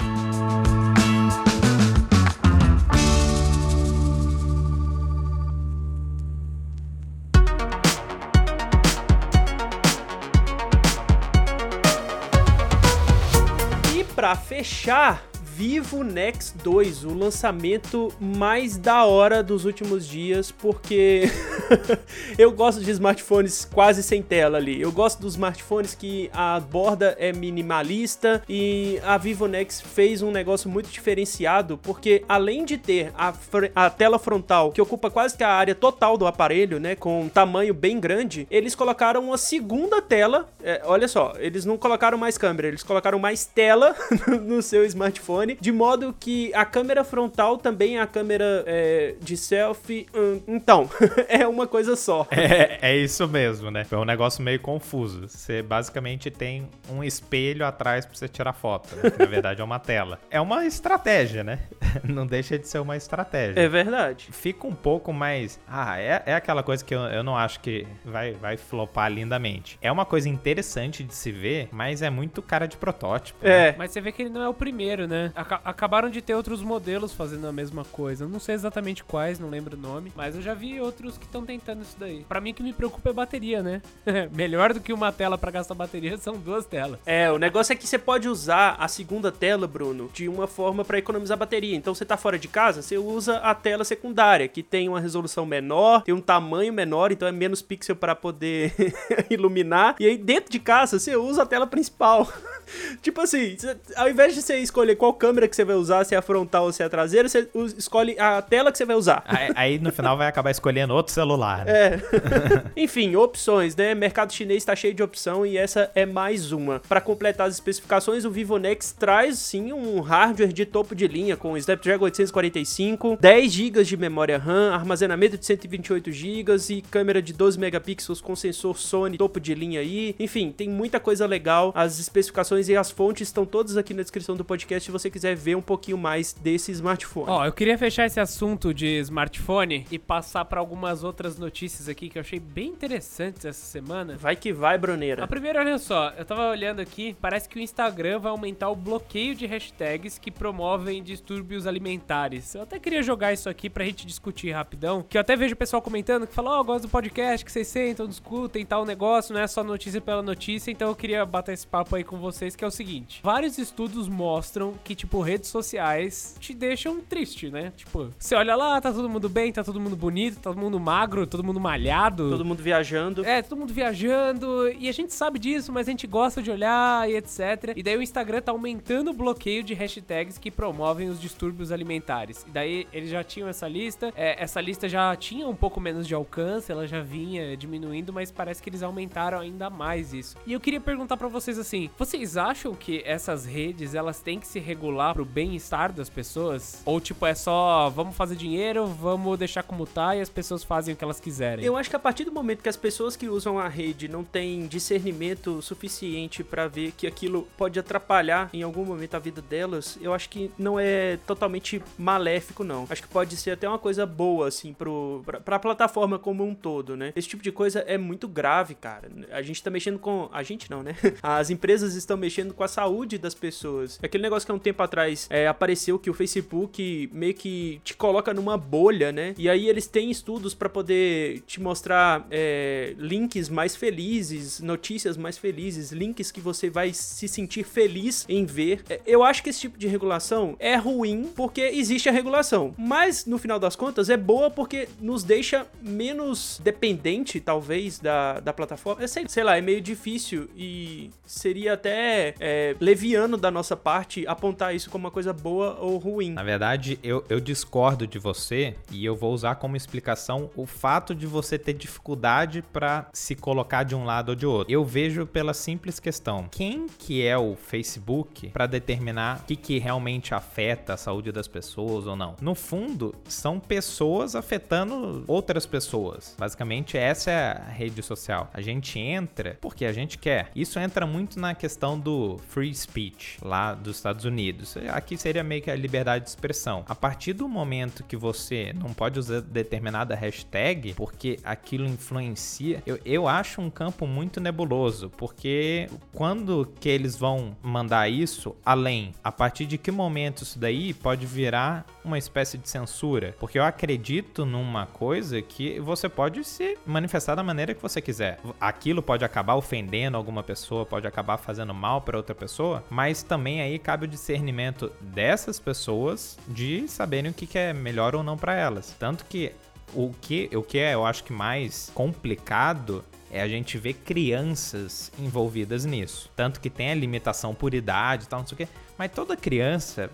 Para fechar, Vivo Next 2, o lançamento mais da hora dos últimos dias, porque eu gosto de smartphones quase sem tela ali. Eu gosto dos smartphones que a borda é minimalista e a Vivo Next fez um negócio muito diferenciado, porque além de ter a, a tela frontal que ocupa quase que a área total do aparelho, né, com um tamanho bem grande, eles colocaram uma segunda tela. É, olha só, eles não colocaram mais câmera, eles colocaram mais tela no seu smartphone de modo que a câmera frontal também é a câmera é, de selfie. Hum, então, é uma coisa só. É, é isso mesmo, né? É um negócio meio confuso. Você basicamente tem um espelho atrás pra você tirar foto, né? que na verdade é uma tela. É uma estratégia, né? Não deixa de ser uma estratégia. É verdade. Fica um pouco mais. Ah, é, é aquela coisa que eu, eu não acho que vai, vai flopar lindamente. É uma coisa interessante de se ver, mas é muito cara de protótipo. É. Né? Mas você vê que ele não é o primeiro, né? Acabaram de ter outros modelos fazendo a mesma coisa. Não sei exatamente quais, não lembro o nome, mas eu já vi outros que estão tentando isso daí. Para mim, o que me preocupa é bateria, né? Melhor do que uma tela para gastar bateria são duas telas. É, o negócio é que você pode usar a segunda tela, Bruno, de uma forma para economizar bateria. Então, você tá fora de casa, você usa a tela secundária, que tem uma resolução menor, tem um tamanho menor, então é menos pixel para poder iluminar. E aí, dentro de casa, você usa a tela principal. tipo assim, ao invés de você escolher qual câmera que você vai usar, se é a frontal ou se é a traseira, você escolhe a tela que você vai usar. Aí, aí no final vai acabar escolhendo outro celular. Né? É. Enfim, opções, né? Mercado chinês está cheio de opção e essa é mais uma. Para completar as especificações, o Vivo Nex traz sim um hardware de topo de linha com Snapdragon 845, 10 GB de memória RAM, armazenamento de 128 GB e câmera de 12 megapixels com sensor Sony topo de linha aí. Enfim, tem muita coisa legal. As especificações informações e as fontes estão todas aqui na descrição do podcast se você quiser ver um pouquinho mais desse smartphone. Ó, oh, eu queria fechar esse assunto de smartphone e passar para algumas outras notícias aqui que eu achei bem interessantes essa semana. Vai que vai, Bruneira. A primeira, olha só, eu tava olhando aqui, parece que o Instagram vai aumentar o bloqueio de hashtags que promovem distúrbios alimentares. Eu até queria jogar isso aqui pra gente discutir rapidão, que eu até vejo o pessoal comentando que fala, ó, oh, gosto do podcast, que vocês sentam, discutem tal negócio, não é só notícia pela notícia, então eu queria bater esse papo aí com vocês vocês que é o seguinte: vários estudos mostram que, tipo, redes sociais te deixam triste, né? Tipo, você olha lá, tá todo mundo bem, tá todo mundo bonito, tá todo mundo magro, todo mundo malhado. Todo mundo viajando. É, todo mundo viajando. E a gente sabe disso, mas a gente gosta de olhar e etc. E daí o Instagram tá aumentando o bloqueio de hashtags que promovem os distúrbios alimentares. E daí eles já tinham essa lista. É, essa lista já tinha um pouco menos de alcance, ela já vinha diminuindo, mas parece que eles aumentaram ainda mais isso. E eu queria perguntar para vocês assim: vocês acham que essas redes elas têm que se regular pro bem-estar das pessoas? Ou tipo, é só vamos fazer dinheiro, vamos deixar como tá e as pessoas fazem o que elas quiserem? Eu acho que a partir do momento que as pessoas que usam a rede não têm discernimento suficiente para ver que aquilo pode atrapalhar em algum momento a vida delas, eu acho que não é totalmente maléfico, não. Acho que pode ser até uma coisa boa, assim, pro, pra, pra plataforma como um todo, né? Esse tipo de coisa é muito grave, cara. A gente tá mexendo com. A gente não, né? As empresas estão mexendo com a saúde das pessoas. Aquele negócio que há um tempo atrás é, apareceu que o Facebook meio que te coloca numa bolha, né? E aí eles têm estudos para poder te mostrar é, links mais felizes, notícias mais felizes, links que você vai se sentir feliz em ver. É, eu acho que esse tipo de regulação é ruim porque existe a regulação, mas no final das contas é boa porque nos deixa menos dependente, talvez, da, da plataforma. Sei, sei lá, é meio difícil e seria até é, leviano da nossa parte apontar isso como uma coisa boa ou ruim. Na verdade, eu, eu discordo de você e eu vou usar como explicação o fato de você ter dificuldade para se colocar de um lado ou de outro. Eu vejo pela simples questão: quem que é o Facebook para determinar o que, que realmente afeta a saúde das pessoas ou não? No fundo, são pessoas afetando outras pessoas. Basicamente, essa é a rede social. A gente entra porque a gente quer. Isso entra muito na questão do free speech lá dos Estados Unidos. Aqui seria meio que a liberdade de expressão. A partir do momento que você não pode usar determinada hashtag, porque aquilo influencia, eu, eu acho um campo muito nebuloso, porque quando que eles vão mandar isso além? A partir de que momento isso daí pode virar uma espécie de censura? Porque eu acredito numa coisa que você pode se manifestar da maneira que você quiser. Aquilo pode acabar ofendendo alguma pessoa, pode acabar fazendo mal para outra pessoa, mas também aí cabe o discernimento dessas pessoas de saberem o que é melhor ou não para elas. Tanto que o que, o que é, eu acho que mais complicado é a gente ver crianças envolvidas nisso. Tanto que tem a limitação por idade e tal, não sei o quê. Mas toda criança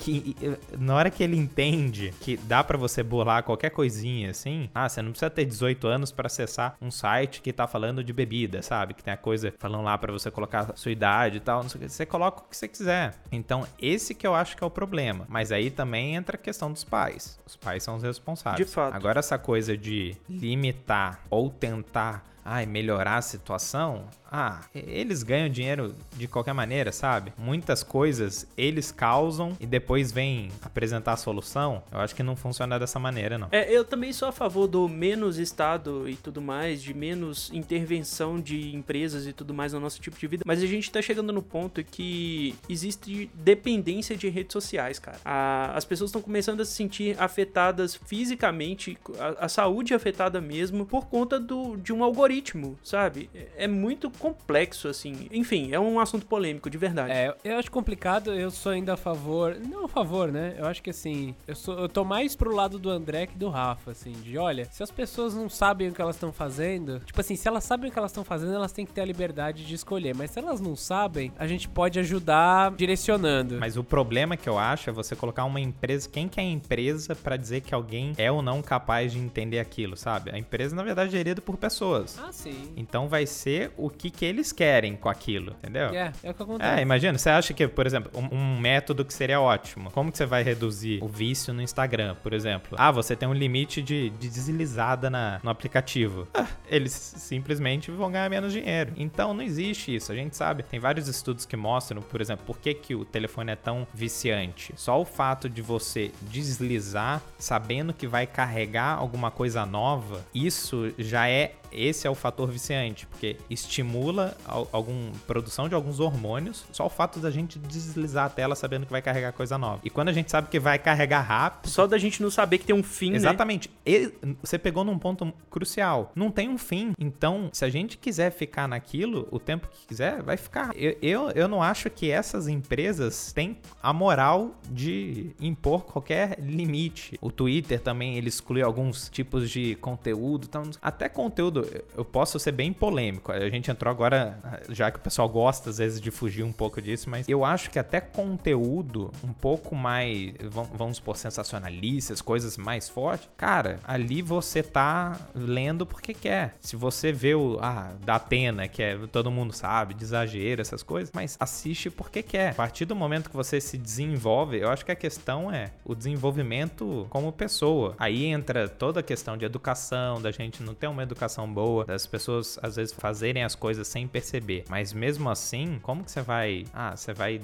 que na hora que ele entende que dá para você bolar qualquer coisinha assim, ah, você não precisa ter 18 anos para acessar um site que tá falando de bebida, sabe? Que tem a coisa falando lá para você colocar a sua idade e tal, você coloca o que você quiser. Então, esse que eu acho que é o problema. Mas aí também entra a questão dos pais. Os pais são os responsáveis. De fato. Agora essa coisa de limitar ou tentar ai, melhorar a situação, ah, eles ganham dinheiro de qualquer maneira, sabe? Muitas coisas eles causam e depois vêm apresentar a solução. Eu acho que não funciona dessa maneira, não. É, eu também sou a favor do menos Estado e tudo mais, de menos intervenção de empresas e tudo mais no nosso tipo de vida. Mas a gente tá chegando no ponto que existe dependência de redes sociais, cara. A, as pessoas estão começando a se sentir afetadas fisicamente, a, a saúde afetada mesmo, por conta do, de um algoritmo, sabe? É, é muito complexo, assim. Enfim, é um assunto polêmico, de verdade. É, eu acho complicado, eu sou ainda a favor. Não a favor, né? Eu acho que assim, eu, sou, eu tô mais pro lado do André que do Rafa, assim, de olha, se as pessoas não sabem o que elas estão fazendo, tipo assim, se elas sabem o que elas estão fazendo, elas têm que ter a liberdade de escolher. Mas se elas não sabem, a gente pode ajudar direcionando. Mas o problema que eu acho é você colocar uma empresa. Quem que é a empresa para dizer que alguém é ou não capaz de entender aquilo, sabe? A empresa, na verdade, é gerida por pessoas. Ah, sim. Então vai ser o que que eles querem com aquilo, entendeu? É, é o que acontece. É, imagina, você acha que, por exemplo, um, um, método que seria ótimo, como que você vai reduzir o vício no Instagram, por exemplo? Ah, você tem um limite de, de deslizada na, no aplicativo. Ah, eles simplesmente vão ganhar menos dinheiro. Então não existe isso, a gente sabe. Tem vários estudos que mostram, por exemplo, por que, que o telefone é tão viciante. Só o fato de você deslizar sabendo que vai carregar alguma coisa nova, isso já é esse é o fator viciante, porque estimula algum produção de alguns hormônios, só o fato da gente deslizar a tela sabendo que vai carregar coisa nova. E quando a gente sabe que vai carregar rápido, só da gente não saber que tem um fim, né? Exatamente. Né? E você pegou num ponto crucial. Não tem um fim. Então, se a gente quiser ficar naquilo o tempo que quiser, vai ficar. Eu, eu, eu não acho que essas empresas têm a moral de impor qualquer limite. O Twitter também, ele exclui alguns tipos de conteúdo, então, até conteúdo eu posso ser bem polêmico. A gente entrou agora, já que o pessoal gosta às vezes de fugir um pouco disso, mas eu acho que até conteúdo um pouco mais, vamos supor, sensacionalistas, coisas mais fortes, cara, ali você tá lendo porque quer. Se você vê o, ah, da Atena, que é, todo mundo sabe, de exagero, essas coisas, mas assiste porque quer. A partir do momento que você se desenvolve, eu acho que a questão é o desenvolvimento como pessoa. Aí entra toda a questão de educação, da gente não ter uma educação boa, das pessoas às vezes fazerem as coisas sem perceber. Mas mesmo assim, como que você vai, ah, você vai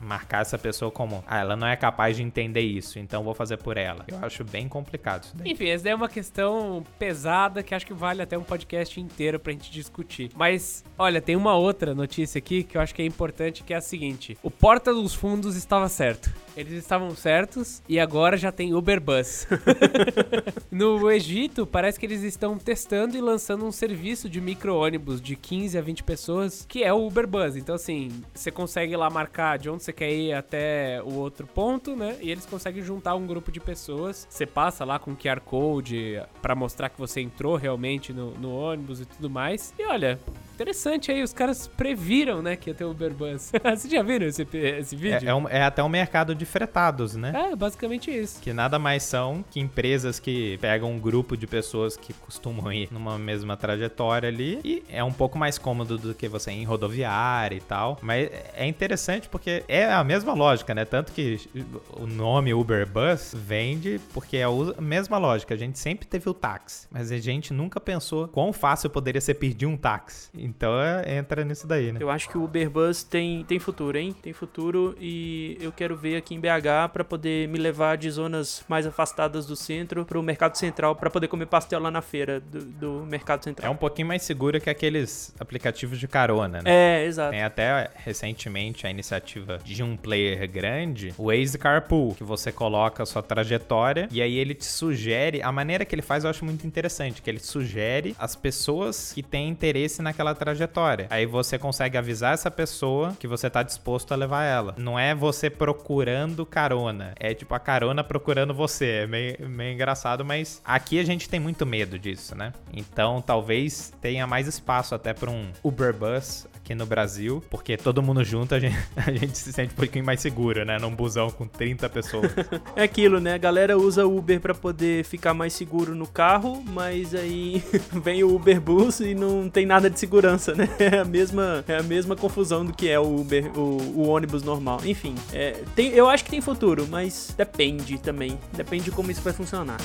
marcar essa pessoa como, ah, ela não é capaz de entender isso, então vou fazer por ela. Eu acho bem complicado isso daí. Enfim, essa é uma questão pesada que acho que vale até um podcast inteiro pra gente discutir. Mas, olha, tem uma outra notícia aqui que eu acho que é importante, que é a seguinte: o Porta dos Fundos estava certo. Eles estavam certos e agora já tem Uber Bus. no Egito, parece que eles estão testando e lançando um serviço de micro-ônibus de 15 a 20 pessoas, que é o Uber Bus. Então, assim, você consegue lá marcar de onde você quer ir até o outro ponto, né? E eles conseguem juntar um grupo de pessoas. Você passa lá com QR Code para mostrar que você entrou realmente no, no ônibus e tudo mais. E olha, Interessante aí, os caras previram, né, que ia ter o Uber Bus. Vocês já viram esse, esse vídeo? É, é, um- é até um mercado de fretados, né? É, basicamente isso. Que nada mais são que empresas que pegam um grupo de pessoas que costumam ir numa mesma trajetória ali e é um pouco mais cômodo do que você ir em rodoviária e tal. Mas é interessante porque é a mesma lógica, né? Tanto que o nome Uber Bus vende porque é a mesma lógica. A gente sempre teve o táxi, mas a gente nunca pensou quão fácil poderia ser pedir um táxi. Então é- entra nisso daí, né? Eu acho que o Uber Bus tem, tem futuro, hein? Tem futuro e eu quero ver aqui em BH pra poder me levar de zonas mais afastadas do centro pro mercado central pra poder comer pastel lá na feira do, do mercado É central. um pouquinho mais seguro que aqueles aplicativos de carona, né? É, exato. Tem até recentemente a iniciativa de um player grande, o Waze Carpool, que você coloca a sua trajetória e aí ele te sugere, a maneira que ele faz eu acho muito interessante, que ele sugere as pessoas que têm interesse naquela trajetória. Aí você consegue avisar essa pessoa que você tá disposto a levar ela. Não é você procurando carona, é tipo a carona procurando você. É meio, meio engraçado, mas aqui a gente tem muito medo disso, né? Então talvez tenha mais espaço até para um Uber Bus aqui no Brasil, porque todo mundo junto a gente, a gente se sente um pouquinho mais seguro, né? Num busão com 30 pessoas. É aquilo, né? A galera usa Uber pra poder ficar mais seguro no carro, mas aí vem o Uber Bus e não tem nada de segurança, né? É a mesma, é a mesma confusão do que é o Uber, o, o ônibus normal. Enfim, é, tem, eu acho que tem futuro, mas depende também. Depende de como isso vai funcionar.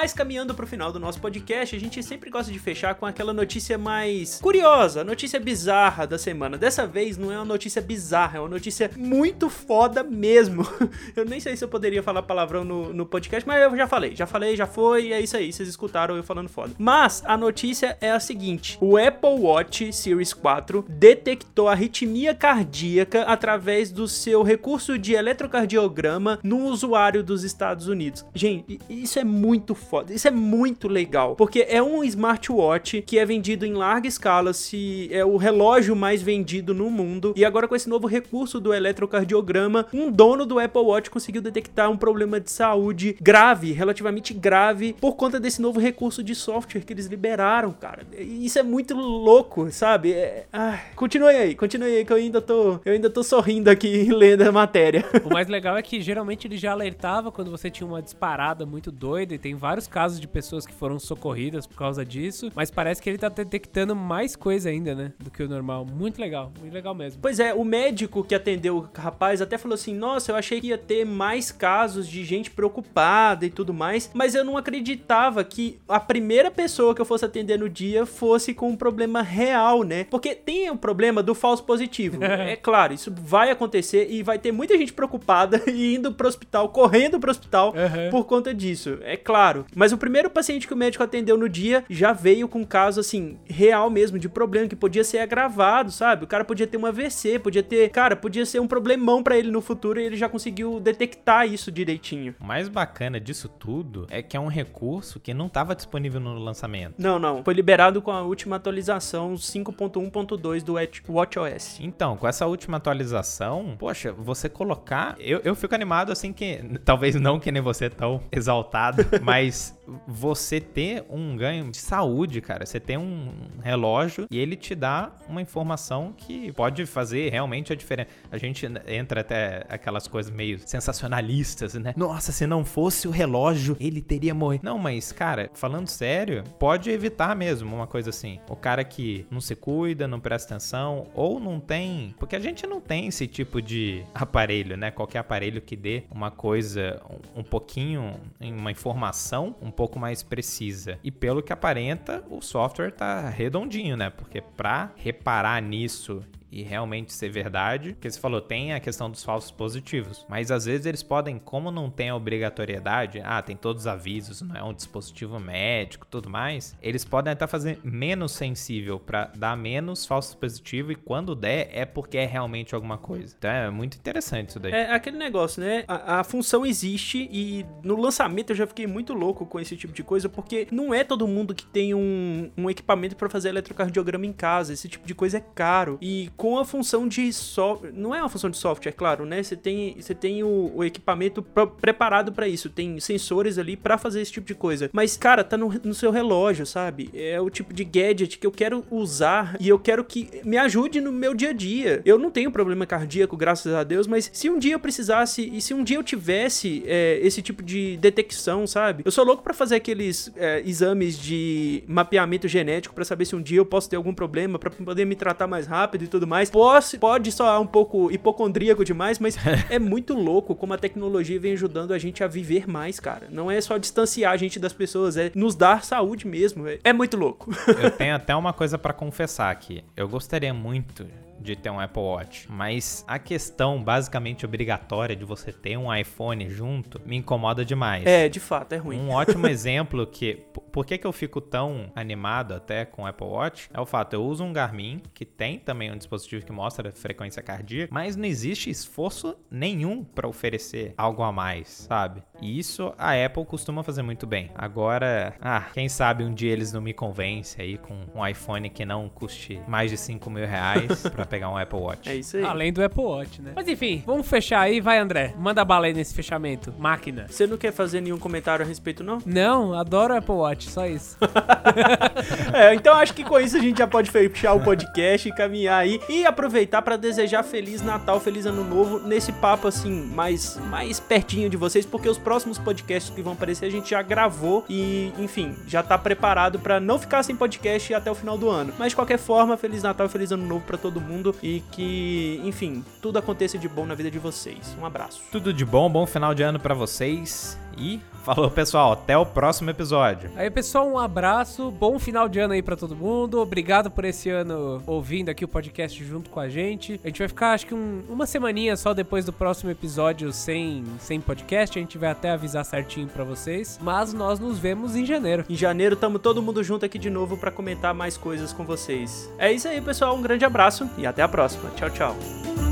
Mas caminhando pro final do nosso podcast, a gente sempre gosta de fechar com aquela notícia mais curiosa, notícia bizarra da semana. Dessa vez não é uma notícia bizarra, é uma notícia muito foda mesmo. Eu nem sei se eu poderia falar palavrão no, no podcast, mas eu já falei, já falei, já foi, é isso aí, vocês escutaram eu falando foda. Mas a notícia é a seguinte: o Apple Watch Series 4 detectou arritmia cardíaca através do seu recurso de eletrocardiograma no usuário dos Estados Unidos. Gente, isso é muito foda, isso é muito legal, porque é um smartwatch que é vendido em larga escala, se é o relógio mais vendido no mundo, e agora com esse novo recurso do eletrocardiograma, um dono do Apple Watch conseguiu detectar um problema de saúde grave, relativamente grave, por conta desse novo recurso de software que eles liberaram, cara. Isso é muito louco, sabe? É... continue aí, continue aí que eu ainda tô, eu ainda tô sorrindo aqui lendo a matéria. O mais legal é que geralmente ele já alertava quando você tinha uma disparada muito doida, e tem vários casos de pessoas que foram socorridas por causa disso, mas parece que ele tá detectando mais coisa ainda, né, do que o normal. Muito legal, muito legal mesmo. Pois é, o médico que atendeu o rapaz até falou assim: Nossa, eu achei que ia ter mais casos de gente preocupada e tudo mais, mas eu não acreditava que a primeira pessoa que eu fosse atender no dia fosse com um problema real, né? Porque tem o problema do falso positivo. é claro, isso vai acontecer e vai ter muita gente preocupada e indo pro hospital, correndo pro hospital Uhum. por conta disso, é claro. Mas o primeiro paciente que o médico atendeu no dia já veio com um caso assim, real mesmo, de problema, que podia ser agravado, sabe? O cara podia ter um AVC, podia ter. Cara, podia ser um problemão pra ele no futuro e ele já conseguiu detectar isso direitinho. O mais bacana disso tudo é que é um recurso que não estava disponível no lançamento. Não, não. Foi liberado com a última atualização 5.1.2 do Watch- WatchOS. Então, com essa última atualização, poxa, você colocar. Eu, eu fico animado assim que. Talvez não que nem você tão exaltado, mas Thanks. Você ter um ganho de saúde, cara. Você tem um relógio e ele te dá uma informação que pode fazer realmente a diferença. A gente entra até aquelas coisas meio sensacionalistas, né? Nossa, se não fosse o relógio, ele teria morrido. Não, mas, cara, falando sério, pode evitar mesmo uma coisa assim. O cara que não se cuida, não presta atenção, ou não tem. Porque a gente não tem esse tipo de aparelho, né? Qualquer aparelho que dê uma coisa um, pouquinho, uma informação um pouco mais precisa. E pelo que aparenta, o software tá redondinho, né? Porque pra reparar nisso e realmente ser verdade, que você falou, tem a questão dos falsos positivos, mas às vezes eles podem, como não tem a obrigatoriedade, ah, tem todos os avisos, não é um dispositivo médico, tudo mais, eles podem até fazer menos sensível para dar menos falso positivo e quando der é porque é realmente alguma coisa. Então é muito interessante isso daí. É aquele negócio, né? A, a função existe e no lançamento eu já fiquei muito louco com esse tipo de coisa, porque não é todo mundo que tem um, um equipamento pra fazer eletrocardiograma em casa. Esse tipo de coisa é caro. E com a função de software. Não é uma função de software, claro, né? Você tem, você tem o, o equipamento preparado para isso, tem sensores ali para fazer esse tipo de coisa. Mas, cara, tá no, no seu relógio, sabe? É o tipo de gadget que eu quero usar e eu quero que me ajude no meu dia a dia. Eu não tenho problema cardíaco, graças a Deus, mas se um dia eu precisasse e se um dia eu tivesse é, esse tipo de detecção, sabe? Eu sou louco para fazer aqueles é, exames de mapeamento genético para saber se um dia eu posso ter algum problema, para poder me tratar mais rápido e tudo mais. Posso, pode soar um pouco hipocondríaco demais, mas é muito louco como a tecnologia vem ajudando a gente a viver mais, cara. Não é só distanciar a gente das pessoas, é nos dar saúde mesmo. É, é muito louco. Eu tenho até uma coisa para confessar aqui. Eu gostaria muito de ter um Apple Watch, mas a questão basicamente obrigatória de você ter um iPhone junto me incomoda demais. É, de fato, é ruim. Um ótimo exemplo que por que, que eu fico tão animado até com o Apple Watch é o fato eu uso um Garmin que tem também um dispositivo que mostra a frequência cardíaca, mas não existe esforço nenhum para oferecer algo a mais, sabe? E isso a Apple costuma fazer muito bem. Agora, ah, quem sabe um dia eles não me convencem aí com um iPhone que não custe mais de 5 mil reais pra pegar um Apple Watch. É isso aí. Além do Apple Watch, né? Mas enfim, vamos fechar aí, vai André. Manda bala aí nesse fechamento. Máquina. Você não quer fazer nenhum comentário a respeito, não? Não, adoro Apple Watch, só isso. é, então acho que com isso a gente já pode fechar o podcast e caminhar aí e aproveitar para desejar Feliz Natal, Feliz Ano Novo nesse papo assim, mais, mais pertinho de vocês, porque os próximos podcasts que vão aparecer a gente já gravou e, enfim, já tá preparado para não ficar sem podcast até o final do ano. Mas de qualquer forma, Feliz Natal e Feliz Ano Novo para todo mundo mundo e que, enfim, tudo aconteça de bom na vida de vocês. Um abraço. Tudo de bom, bom final de ano para vocês e falou pessoal, até o próximo episódio. Aí pessoal, um abraço, bom final de ano aí para todo mundo. Obrigado por esse ano ouvindo aqui o podcast junto com a gente. A gente vai ficar acho que um, uma semaninha só depois do próximo episódio sem sem podcast, a gente vai até avisar certinho para vocês, mas nós nos vemos em janeiro. Em janeiro tamo todo mundo junto aqui de novo para comentar mais coisas com vocês. É isso aí, pessoal, um grande abraço e até a próxima. Tchau, tchau.